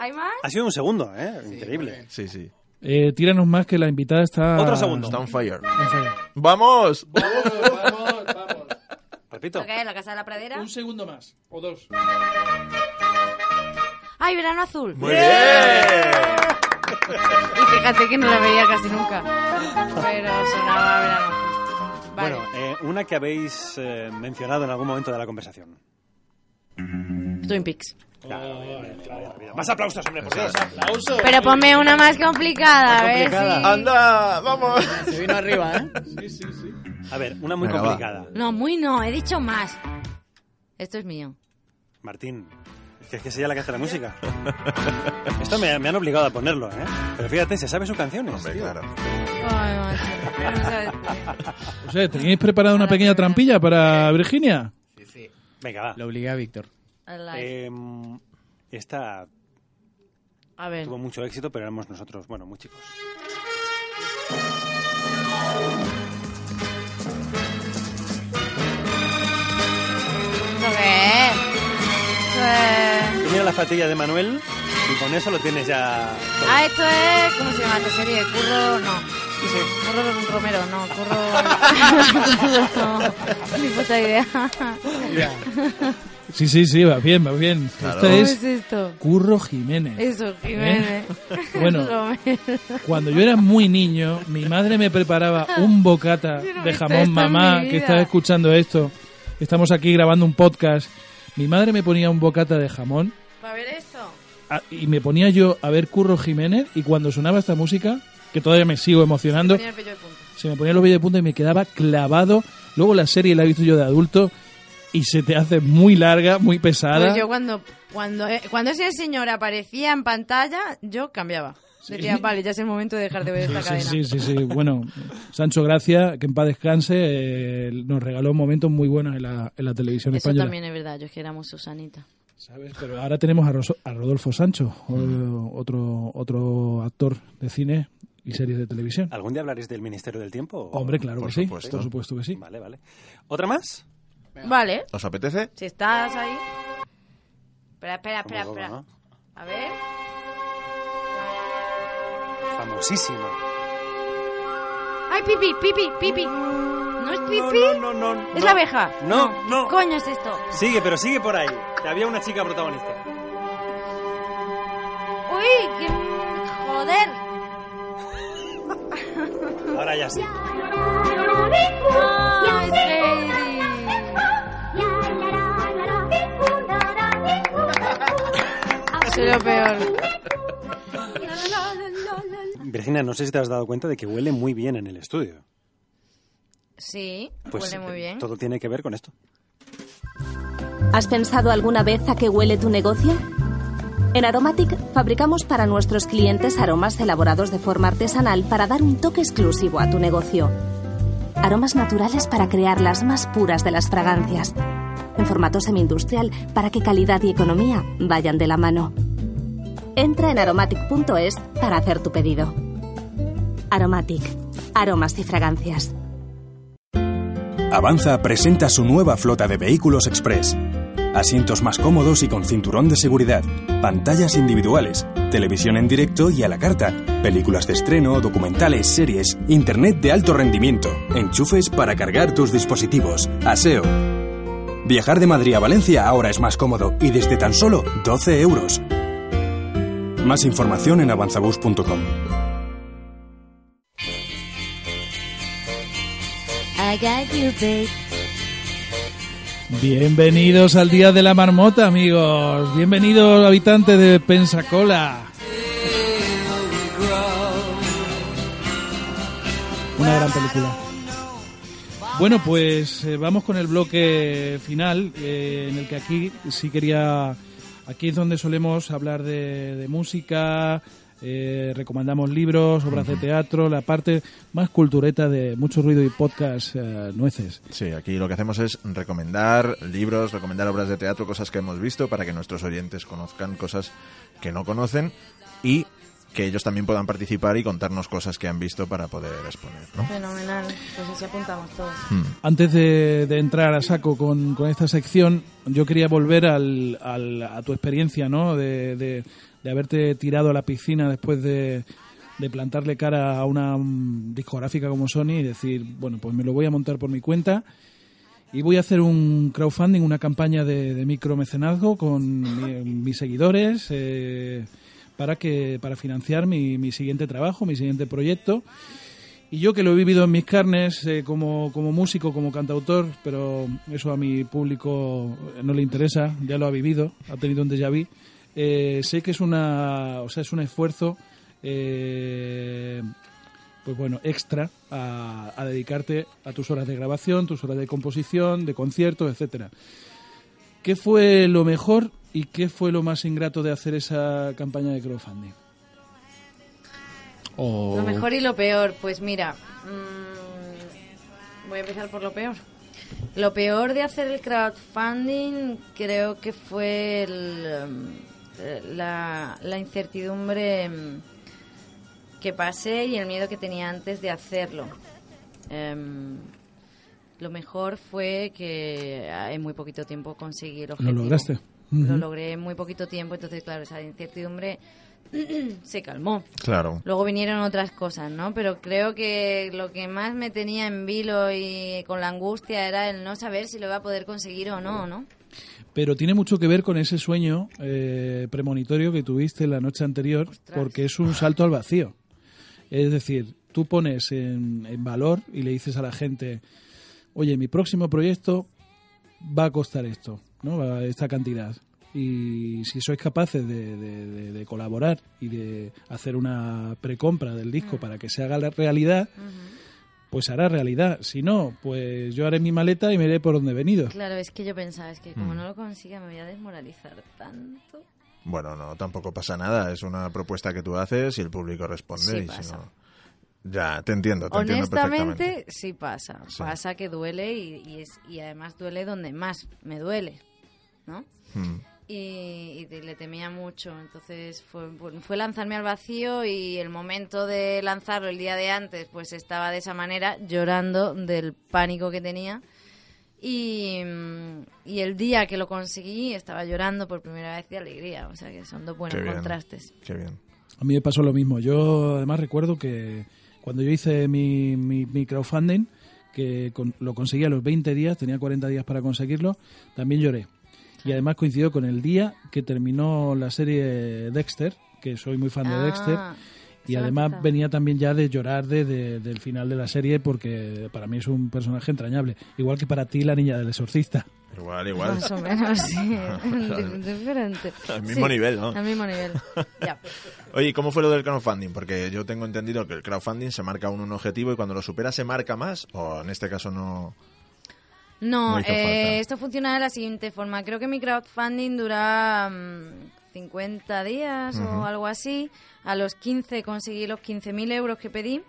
¿Hay más? Ha sido un segundo, ¿eh? Increíble. Sí, sí. Eh, tíranos más que la invitada está... Otro segundo. Está on fire. on fire. ¡Vamos! Vamos, vamos, vamos. Repito. ¿Lo que es? ¿La Casa de la Pradera? Un segundo más. O dos. ¡Ay, Verano Azul! ¡Muy bien! Y fíjate que no la veía casi nunca. Pero sonaba Verano. Vale. Bueno, eh, una que habéis eh, mencionado en algún momento de la conversación. Twin Peaks. Más aplausos, hombre, por Dios. ¡Aplauso! Pero ponme una más complicada, a ver complicada. si... ¡Anda! ¡Vamos! Se vino arriba, ¿eh? Sí, sí, sí. A ver, una muy Venga, va. complicada. No, muy no, he dicho más. Esto es mío. Martín, que es que ella la que hace la música. Esto me, me han obligado a ponerlo, ¿eh? Pero fíjate, se sabe sus canciones. Hombre, tío. claro. Ay. O sea, ¿tenéis preparada una pequeña trampilla para Virginia? Venga, va. Lo obligué a Víctor. Eh, esta A ver. tuvo mucho éxito, pero éramos nosotros, bueno, muy chicos. Es... Tú mira la fatilla de Manuel y con eso lo tienes ya... todo. Ah, esto es... ¿Cómo se llama esta serie? Curro... No. Curro Romero, no. Curro... no. Ni puta idea. Sí, sí, sí, va bien, va bien. Claro. Esta ¿Cómo es es esto? Curro Jiménez. Eso, Jiménez. Bueno. Romero. Cuando yo era muy niño, mi madre me preparaba un bocata no de jamón esto mamá, que estaba escuchando esto. Estamos aquí grabando un podcast. Mi madre me ponía un bocata de jamón ¿Para ver esto? ah, y me ponía yo a ver Curro Jiménez y cuando sonaba esta música, que todavía me sigo emocionando, Ponía de punta. se me ponía los vellos de punta y me quedaba clavado. Luego la serie la he visto yo de adulto y se te hace muy larga, muy pesada. Pues yo cuando, cuando, eh, cuando ese señor aparecía en pantalla, yo cambiaba. Decía, vale, ya es el momento de dejar de ver esta Sí, cadena. sí, sí, sí. Bueno, Sancho Gracia, que en paz descanse, eh, nos regaló momentos muy buenos en la, en la televisión Eso española. también es verdad, yo es que éramos Susanita. ¿Sabes? Pero ahora tenemos a, Rodolfo Sancho, o- otro, otro actor de cine y series de televisión. ¿Algún día hablaréis del Ministerio del Tiempo? o- Hombre, claro Por que sí. supuesto. Por supuesto que sí. Vale, vale. ¿Otra más? Vale, ¿Os apetece? si estás ahí. Espera, espera, espera, Como espera. todo, ¿no? A ver. Famosísima. ¡Ay, pipi, pipi, pipi! ¿No es pipi? No, no, no, ¿Es no. la abeja? No, no. ¿Qué coño es esto? Sigue, pero sigue por ahí. Que había una chica protagonista. ¡Uy! ¡Qué... ¡Joder! Ahora ya sí. ¡Ah, es Heidi! Soy lo peor. Virginia, no sé si te has dado cuenta de que huele muy bien en el estudio. Sí, Pues huele muy eh, bien. todo tiene que ver con esto. ¿Has pensado alguna vez a qué huele tu negocio? En Aromatic fabricamos para nuestros clientes aromas elaborados de forma artesanal para dar un toque exclusivo a tu negocio. Aromas naturales para crear las más puras de las fragancias. En formato semi-industrial para que calidad y economía vayan de la mano. Entra en aromatic.es para hacer tu pedido. Aromatic. Aromas y fragancias. Avanza presenta su nueva flota de vehículos express. Asientos más cómodos y con cinturón de seguridad, pantallas individuales, televisión en directo y a la carta, películas de estreno, documentales, series, internet de alto rendimiento, enchufes para cargar tus dispositivos, aseo. Viajar de Madrid a Valencia ahora es más cómodo y desde tan solo 12 euros. Más información en avanzabus.com. Bienvenidos al Día de la Marmota, amigos. Bienvenidos, habitantes de Pensacola. Una gran película. Bueno, pues eh, vamos con el bloque final, eh, en el que aquí sí quería... Aquí es donde solemos hablar de música, eh, recomendamos libros, obras de teatro, la parte más cultureta de mucho ruido y podcast eh, nueces. Sí, aquí lo que hacemos es recomendar libros, recomendar obras de teatro, cosas que hemos visto para que nuestros oyentes conozcan cosas que no conocen y que ellos también puedan participar y contarnos cosas que han visto para poder exponer, ¿no? Fenomenal, pues así apuntamos todos. Hmm. Antes de, de entrar a saco con, con esta sección, yo quería volver al, al- a tu experiencia, ¿no? De, de- de haberte tirado a la piscina después de, de plantarle cara a una mm, discográfica como Sony y decir, bueno, pues me lo voy a montar por mi cuenta y voy a hacer un crowdfunding, una campaña de, de micromecenazgo con mi- mis seguidores eh, para que para financiar mi, mi siguiente trabajo, mi siguiente proyecto. Y yo que lo he vivido en mis carnes eh, como, como músico, como cantautor, pero eso a mi público no le interesa, ya lo ha vivido, ha tenido un déjà vu. Eh, sé que es una, o sea, es un esfuerzo, eh, pues bueno, extra a, a dedicarte a tus horas de grabación, tus horas de composición, de conciertos, etcétera. ¿Qué fue lo mejor y qué fue lo más ingrato de hacer esa campaña de crowdfunding? Lo mejor y lo peor, pues mira, mm, voy a empezar por lo peor. Lo peor de hacer el crowdfunding creo que fue el, mm, la, la incertidumbre mm, que pasé y el miedo que tenía antes de hacerlo. Em, lo mejor fue que ah, en muy poquito tiempo conseguí el Lo lograste. Lo logré en muy poquito tiempo, entonces claro, esa incertidumbre se calmó. Claro. Luego vinieron otras cosas, ¿no? Pero creo que lo que más me tenía en vilo y con la angustia era el no saber si lo iba a poder conseguir o no, ¿no? Pero tiene mucho que ver con ese sueño eh, premonitorio que tuviste la noche anterior, porque es un salto al vacío. Es decir, tú pones en, en valor y le dices a la gente, oye, mi próximo proyecto va a costar esto, ¿no? Va a esta cantidad. Y si sois capaces de, de- de- de colaborar y de hacer una precompra del disco para que se haga la realidad, pues hará realidad. Si no, pues yo haré mi maleta y me iré por donde he venido. Claro, es que yo pensaba, es que como Mm. no lo consiga me voy a desmoralizar tanto. Bueno, no, tampoco pasa nada. Es una propuesta que tú haces y el público responde. Sí y si pasa. no- Ya, te entiendo, te entiendo perfectamente. Honestamente, sí pasa. Sí. Pasa que duele y, y es, y además duele donde más me duele, ¿no? Hmm. Y, y le temía mucho. Entonces fue, fue lanzarme al vacío y el momento de lanzarlo el día de antes, pues estaba de esa manera, llorando del pánico que tenía. Y, mm, y el día que lo conseguí, estaba llorando por primera vez de alegría. O sea que son dos buenos Qué bien. contrastes. Qué bien. A mí me pasó lo mismo. Yo además recuerdo que cuando yo hice mi, mi, mi crowdfunding, que con- lo conseguí a los 20 días, tenía 40 días para conseguirlo, también lloré. Y además coincidió con el día que terminó la serie Dexter, que soy muy fan de Ah, Dexter. Y además venía también ya de llorar de, de- del final de la serie porque para mí es un personaje entrañable. Igual que para ti la niña del exorcista. Igual, igual. Más o menos, sí. Di- Diferente. Al mismo Sí, nivel, ¿no? Al mismo nivel. Ya. Oye, ¿y ¿cómo fue lo del crowdfunding? Porque yo tengo entendido que el crowdfunding se marca un, un objetivo y cuando lo supera se marca más, o en este caso no. No, eh, esto funciona de la siguiente forma. Creo que mi crowdfunding dura mm, 50 días o algo así. A los 15 conseguí los 15.000 euros que pedí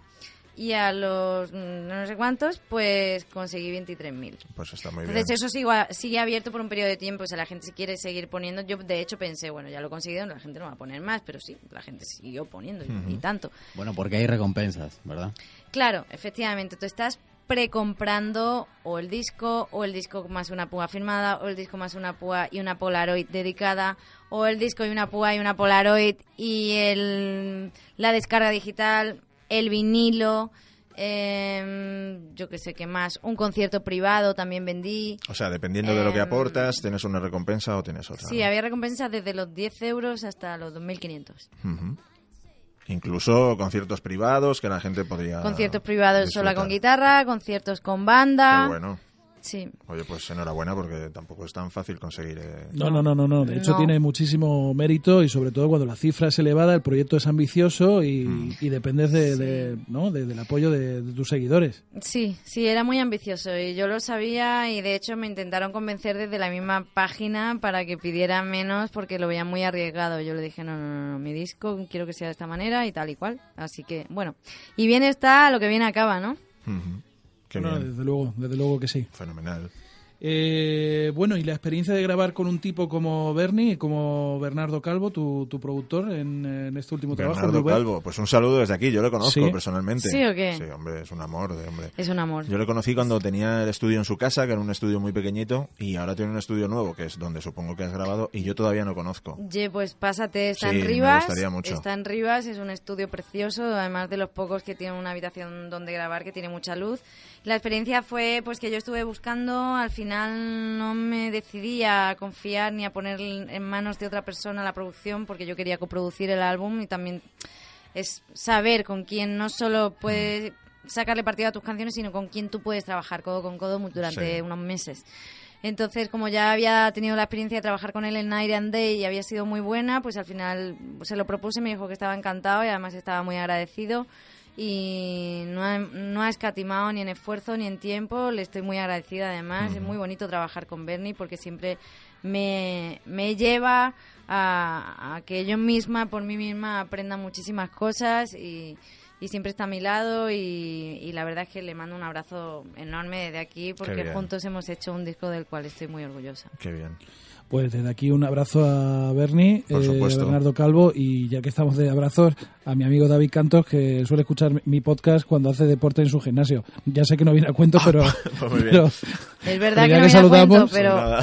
y a los mm, no sé cuántos, pues conseguí 23.000. Pues está muy bien. Entonces eso sigue, sigue abierto por un periodo de tiempo. O sea, la gente si quiere seguir poniendo... Yo de hecho pensé, bueno, ya lo he conseguido, la gente no va a poner más, pero sí, la gente siguió poniendo y- y tanto. Bueno, porque hay recompensas, ¿verdad? Claro, efectivamente, tú estás precomprando o el disco, o el disco más una púa firmada, o el disco más una púa y una Polaroid dedicada, o el disco y una púa y una Polaroid y el, la descarga digital, el vinilo, em, yo que sé qué más, un concierto privado también vendí. O sea, dependiendo de lo que Em, aportas, tienes una recompensa o tienes otra. Sí, ¿no? había recompensas desde los 10 euros hasta los 2.500. Ujú. Incluso conciertos privados que la gente podría. Conciertos privados sola con guitarra, conciertos con banda. Qué bueno. Sí. Oye, pues enhorabuena porque tampoco es tan fácil conseguir. eh, No, no, no, no, no. De hecho No. tiene muchísimo mérito y sobre todo cuando la cifra es elevada, el proyecto es ambicioso y, y dependes de, de- ¿no? de- del apoyo de, de tus seguidores. Sí, sí, era muy ambicioso y yo lo sabía y de hecho me intentaron convencer desde la misma página para que pidiera menos porque lo veían muy arriesgado. Yo le dije, no, no, no, no, mi disco quiero que sea de esta manera y tal y cual. Así que, bueno, y bien está, lo que bien acaba, ¿no? Qué bien. desde luego, desde luego que sí. Fenomenal. Eh, bueno, y la experiencia de grabar con un tipo como Bernie, como Bernardo Calvo, tu, tu productor en, en este último trabajo. Bernardo. Calvo, pues un saludo desde aquí, yo lo conozco ¿Sí? personalmente. ¿Sí o qué? Sí, hombre, es un amor de hombre. Es un amor. Yo le conocí cuando tenía el estudio en su casa, que era un estudio muy pequeñito, y ahora tiene un estudio nuevo, que es donde supongo que has grabado, y yo todavía no conozco. Ye, pues pásate, está Sí, en me Rivas. gustaría mucho. Está en Rivas, es un estudio precioso, además de los pocos que tienen una habitación donde grabar que tiene mucha luz. La experiencia fue pues que yo estuve buscando, al final no me decidí a confiar ni a poner en manos de otra persona la producción porque yo quería coproducir el álbum y también es saber con quién no solo puedes sacarle partido a tus canciones, sino con quién tú puedes trabajar codo con codo durante Sí. unos meses. Entonces, como ya había tenido la experiencia de trabajar con él en Night and Day y había sido muy buena, pues al final se lo propuse, me dijo que estaba encantado y además estaba muy agradecido y no ha, no ha escatimado ni en esfuerzo ni en tiempo, le estoy muy agradecida además, es muy bonito trabajar con Bernie porque siempre me, me lleva a, a que yo misma, por mí misma, aprenda muchísimas cosas y, y siempre está a mi lado y, y la verdad es que le mando un abrazo enorme desde aquí porque juntos hemos hecho un disco del cual estoy muy orgullosa. Qué bien. Pues desde aquí un abrazo a Bernie, Por eh, a Bernardo Calvo y ya que estamos de abrazos, a mi amigo David Cantos que suele escuchar mi podcast cuando hace deporte en su gimnasio. Ya sé que no viene a cuento, pero... pues muy bien. pero- Es verdad pero que ya no viene a cuento, saludamos-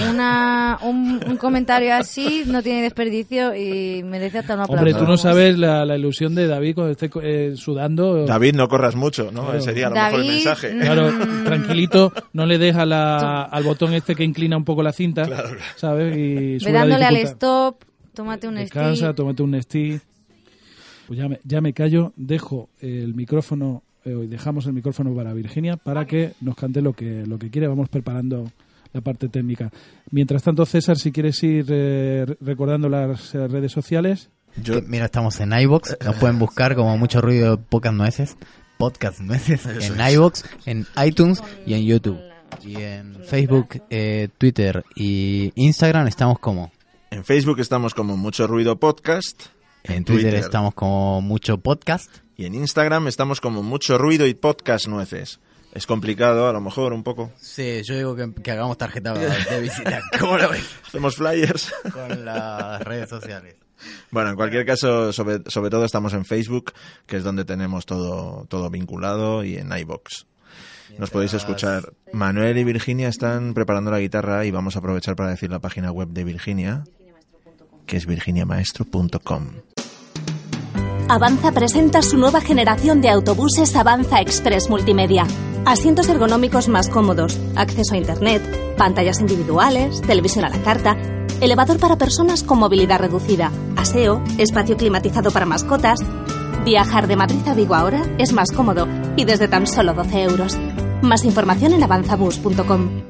pero una, un, un comentario así no tiene desperdicio y merece hasta un aplauso. Hombre, tú no sabes la, la ilusión de David cuando esté eh, sudando. David, no corras mucho, ¿no? Claro. Sería a lo mejor el mensaje. Claro, tranquilito, no le deja la, al botón este que inclina un poco la cinta, ¿sabes? Y sube Ve la dándole al dificultad. stop, tómate un Descansa, stick. tómate un Nestí. Pues ya me, ya me callo, dejo el micrófono, eh, dejamos el micrófono para Virginia para que nos cante lo que, lo que quiere. Vamos preparando la parte técnica. Mientras tanto, César, si quieres ir eh, re- recordando las eh, redes sociales. Que, mira, estamos en iBox, nos pueden buscar como mucho ruido pocas nueces, podcast nueces, en iBox, en iTunes y en YouTube. Y en Facebook, eh, Twitter y Instagram estamos como. En Facebook estamos como Mucho Ruido Podcast. En Twitter, estamos como mucho podcast. Y en Instagram estamos como Mucho Ruido y Podcast Nueces. Es complicado, a lo mejor, un poco. Sí, yo digo que, que hagamos tarjeta de visita. ¿Cómo lo ves? Hacemos flyers. Con las redes sociales. Bueno, en cualquier caso, sobre, sobre todo estamos en Facebook, que es donde tenemos todo, todo vinculado, y en iBox. Nos podéis escuchar. Manuel y Virginia están preparando la guitarra y vamos a aprovechar para decir la página web de Virginia, que es virginiamaestro.com. Avanza presenta su nueva generación de autobuses Avanza Express Multimedia. Asientos ergonómicos más cómodos, acceso a Internet, pantallas individuales, televisión a la carta, elevador para personas con movilidad reducida, aseo, espacio climatizado para mascotas. Viajar de Madrid a Vigo ahora es más cómodo y desde tan solo 12 euros. Más información en avanzabus.com.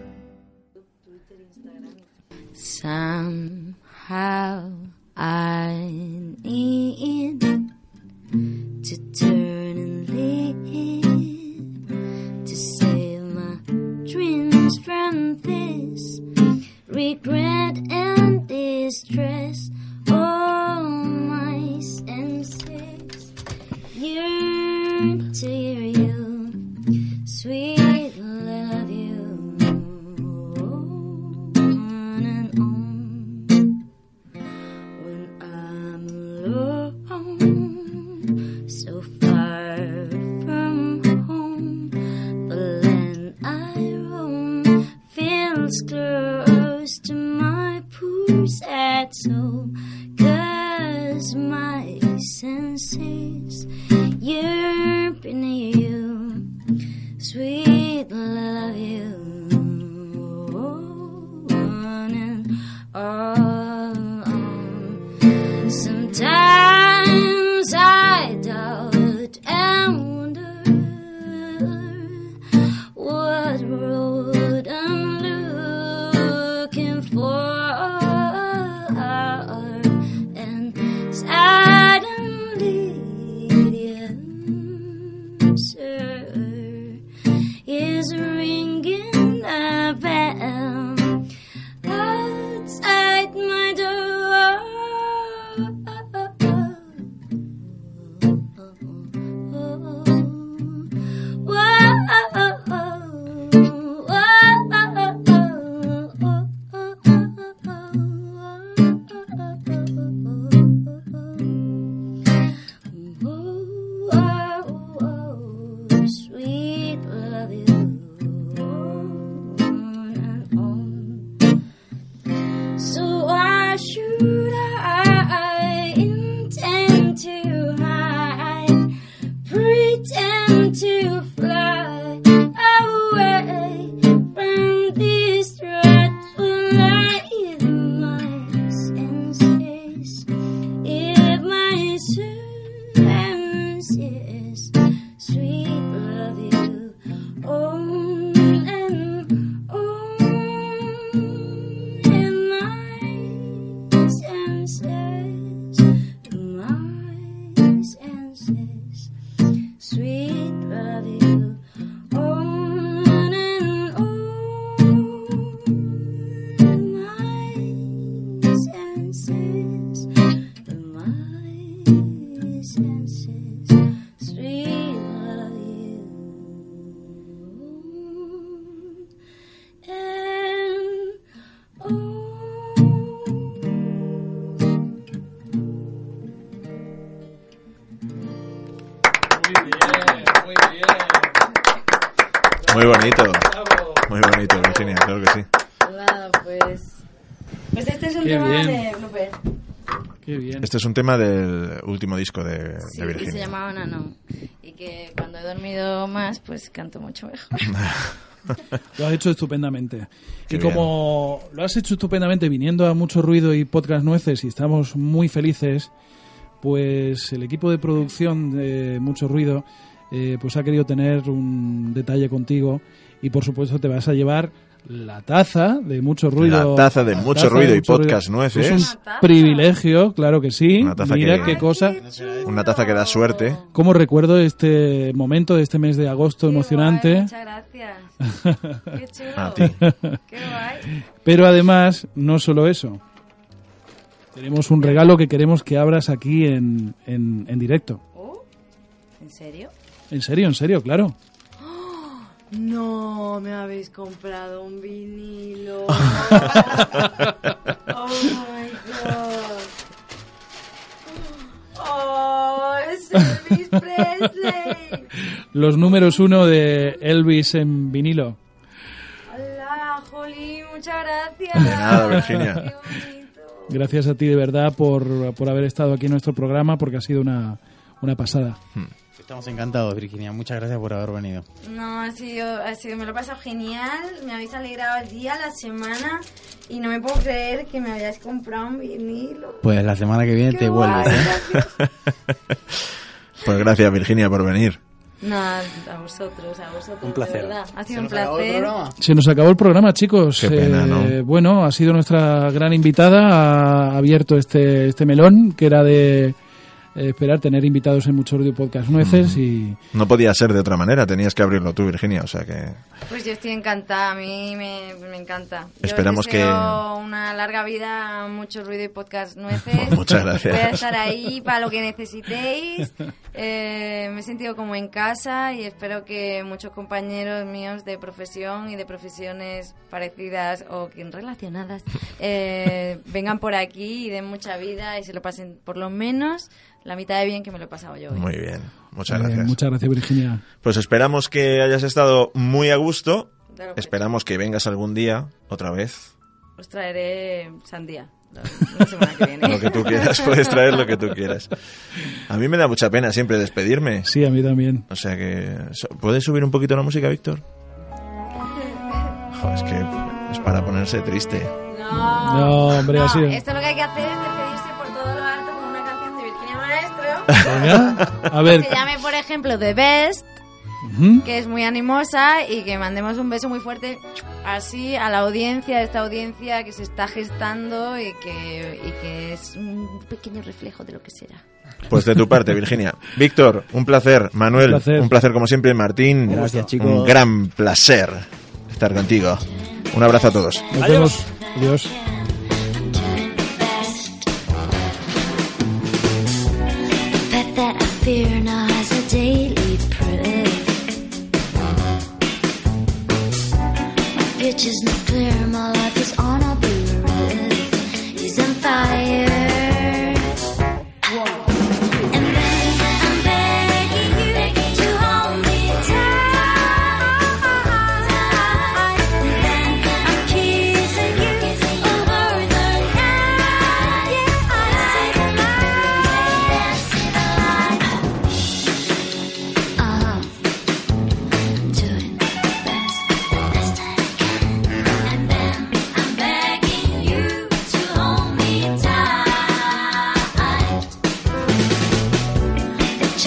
Este es un tema del último disco de, Sí, de y se Virginia. llamaba Nano. Y que cuando he dormido más, pues canto mucho mejor. Lo has hecho estupendamente. Qué y bien. como lo has hecho estupendamente viniendo a mucho ruido y podcast nueces y estamos muy felices, pues el equipo de producción de Mucho Ruido eh, pues ha querido tener un detalle contigo y por supuesto te vas a llevar la taza de Mucho Ruido. La taza de Mucho Ruido y Podcast Ruido. Nueces. Es un privilegio, claro que sí. Una taza Mira que- qué cosa. Una taza que da suerte. ¿Cómo recuerdo este momento de este mes de agosto emocionante? Muchas gracias. Qué chulo. A ti. Qué guay. Pero además, no solo eso. Tenemos un regalo que queremos que abras aquí en, en, en directo. Oh, ¿En serio? En serio, en serio, claro. No, me habéis comprado un vinilo. oh my god. Oh, es Elvis Presley. Los números uno de Elvis en vinilo. Hola, Jolly, muchas gracias. De nada, Virginia. Gracias a ti de verdad por, por haber estado aquí en nuestro programa porque ha sido una, una pasada. Estamos encantados, Virginia. Muchas gracias por haber venido. No, ha sido, ha sido, me lo he pasado genial. Me habéis alegrado el día, la semana. Y no me puedo creer que me hayáis comprado un vinilo. Pues la semana que viene Qué te vuelves, ¿eh? Pues gracias, Virginia, por venir. No, a vosotros, a vosotros. Un placer. de verdad. Ha ¿Se sido un nos acabó el placer. programa? Se nos acabó el programa, chicos. Qué pena, Eh, ¿no? Bueno, ha sido nuestra gran invitada. Ha abierto este, este melón que era de eh, esperar tener invitados en Mucho Audio Podcast Nueces y No podía ser de otra manera, tenías que abrirlo tú, Virginia, o sea que... Pues yo estoy encantada, a mí me, me encanta. Yo Esperamos que- una larga vida, mucho ruido y podcast nueces. Muchas gracias. Voy a estar ahí para lo que necesitéis. Eh, me he sentido como en casa y espero que muchos compañeros míos de profesión y de profesiones parecidas o que relacionadas eh, vengan por aquí y den mucha vida y se lo pasen por lo menos la mitad de bien que me lo he pasado yo hoy. Muy bien, muchas Eh, gracias. muchas gracias, Virginia. Pues esperamos que hayas estado muy a gusto. Claro, pues. Esperamos que vengas algún día, otra vez. Os traeré sandía la, la semana que viene. Lo que tú quieras, puedes traer lo que tú quieras. A mí me da mucha pena siempre despedirme. Sí, a mí también. O sea que... ¿Puedes subir un poquito la música, Víctor? Es que es para ponerse triste. No, No, hombre, no, sido- Esto lo que hay que hacer Venga, a ver. Que se llame, por ejemplo, The Best, Ujú. que es muy animosa y que mandemos un beso muy fuerte así a la audiencia, a esta audiencia que se está gestando y que, y que es un pequeño reflejo de lo que será. Pues de tu parte, Virginia. Víctor, un placer. Manuel, Un placer. un placer como siempre. Martín, Gracias, chicos. un gran placer estar contigo. Un abrazo a todos. Nos Adiós. vemos. Adiós.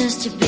Just to be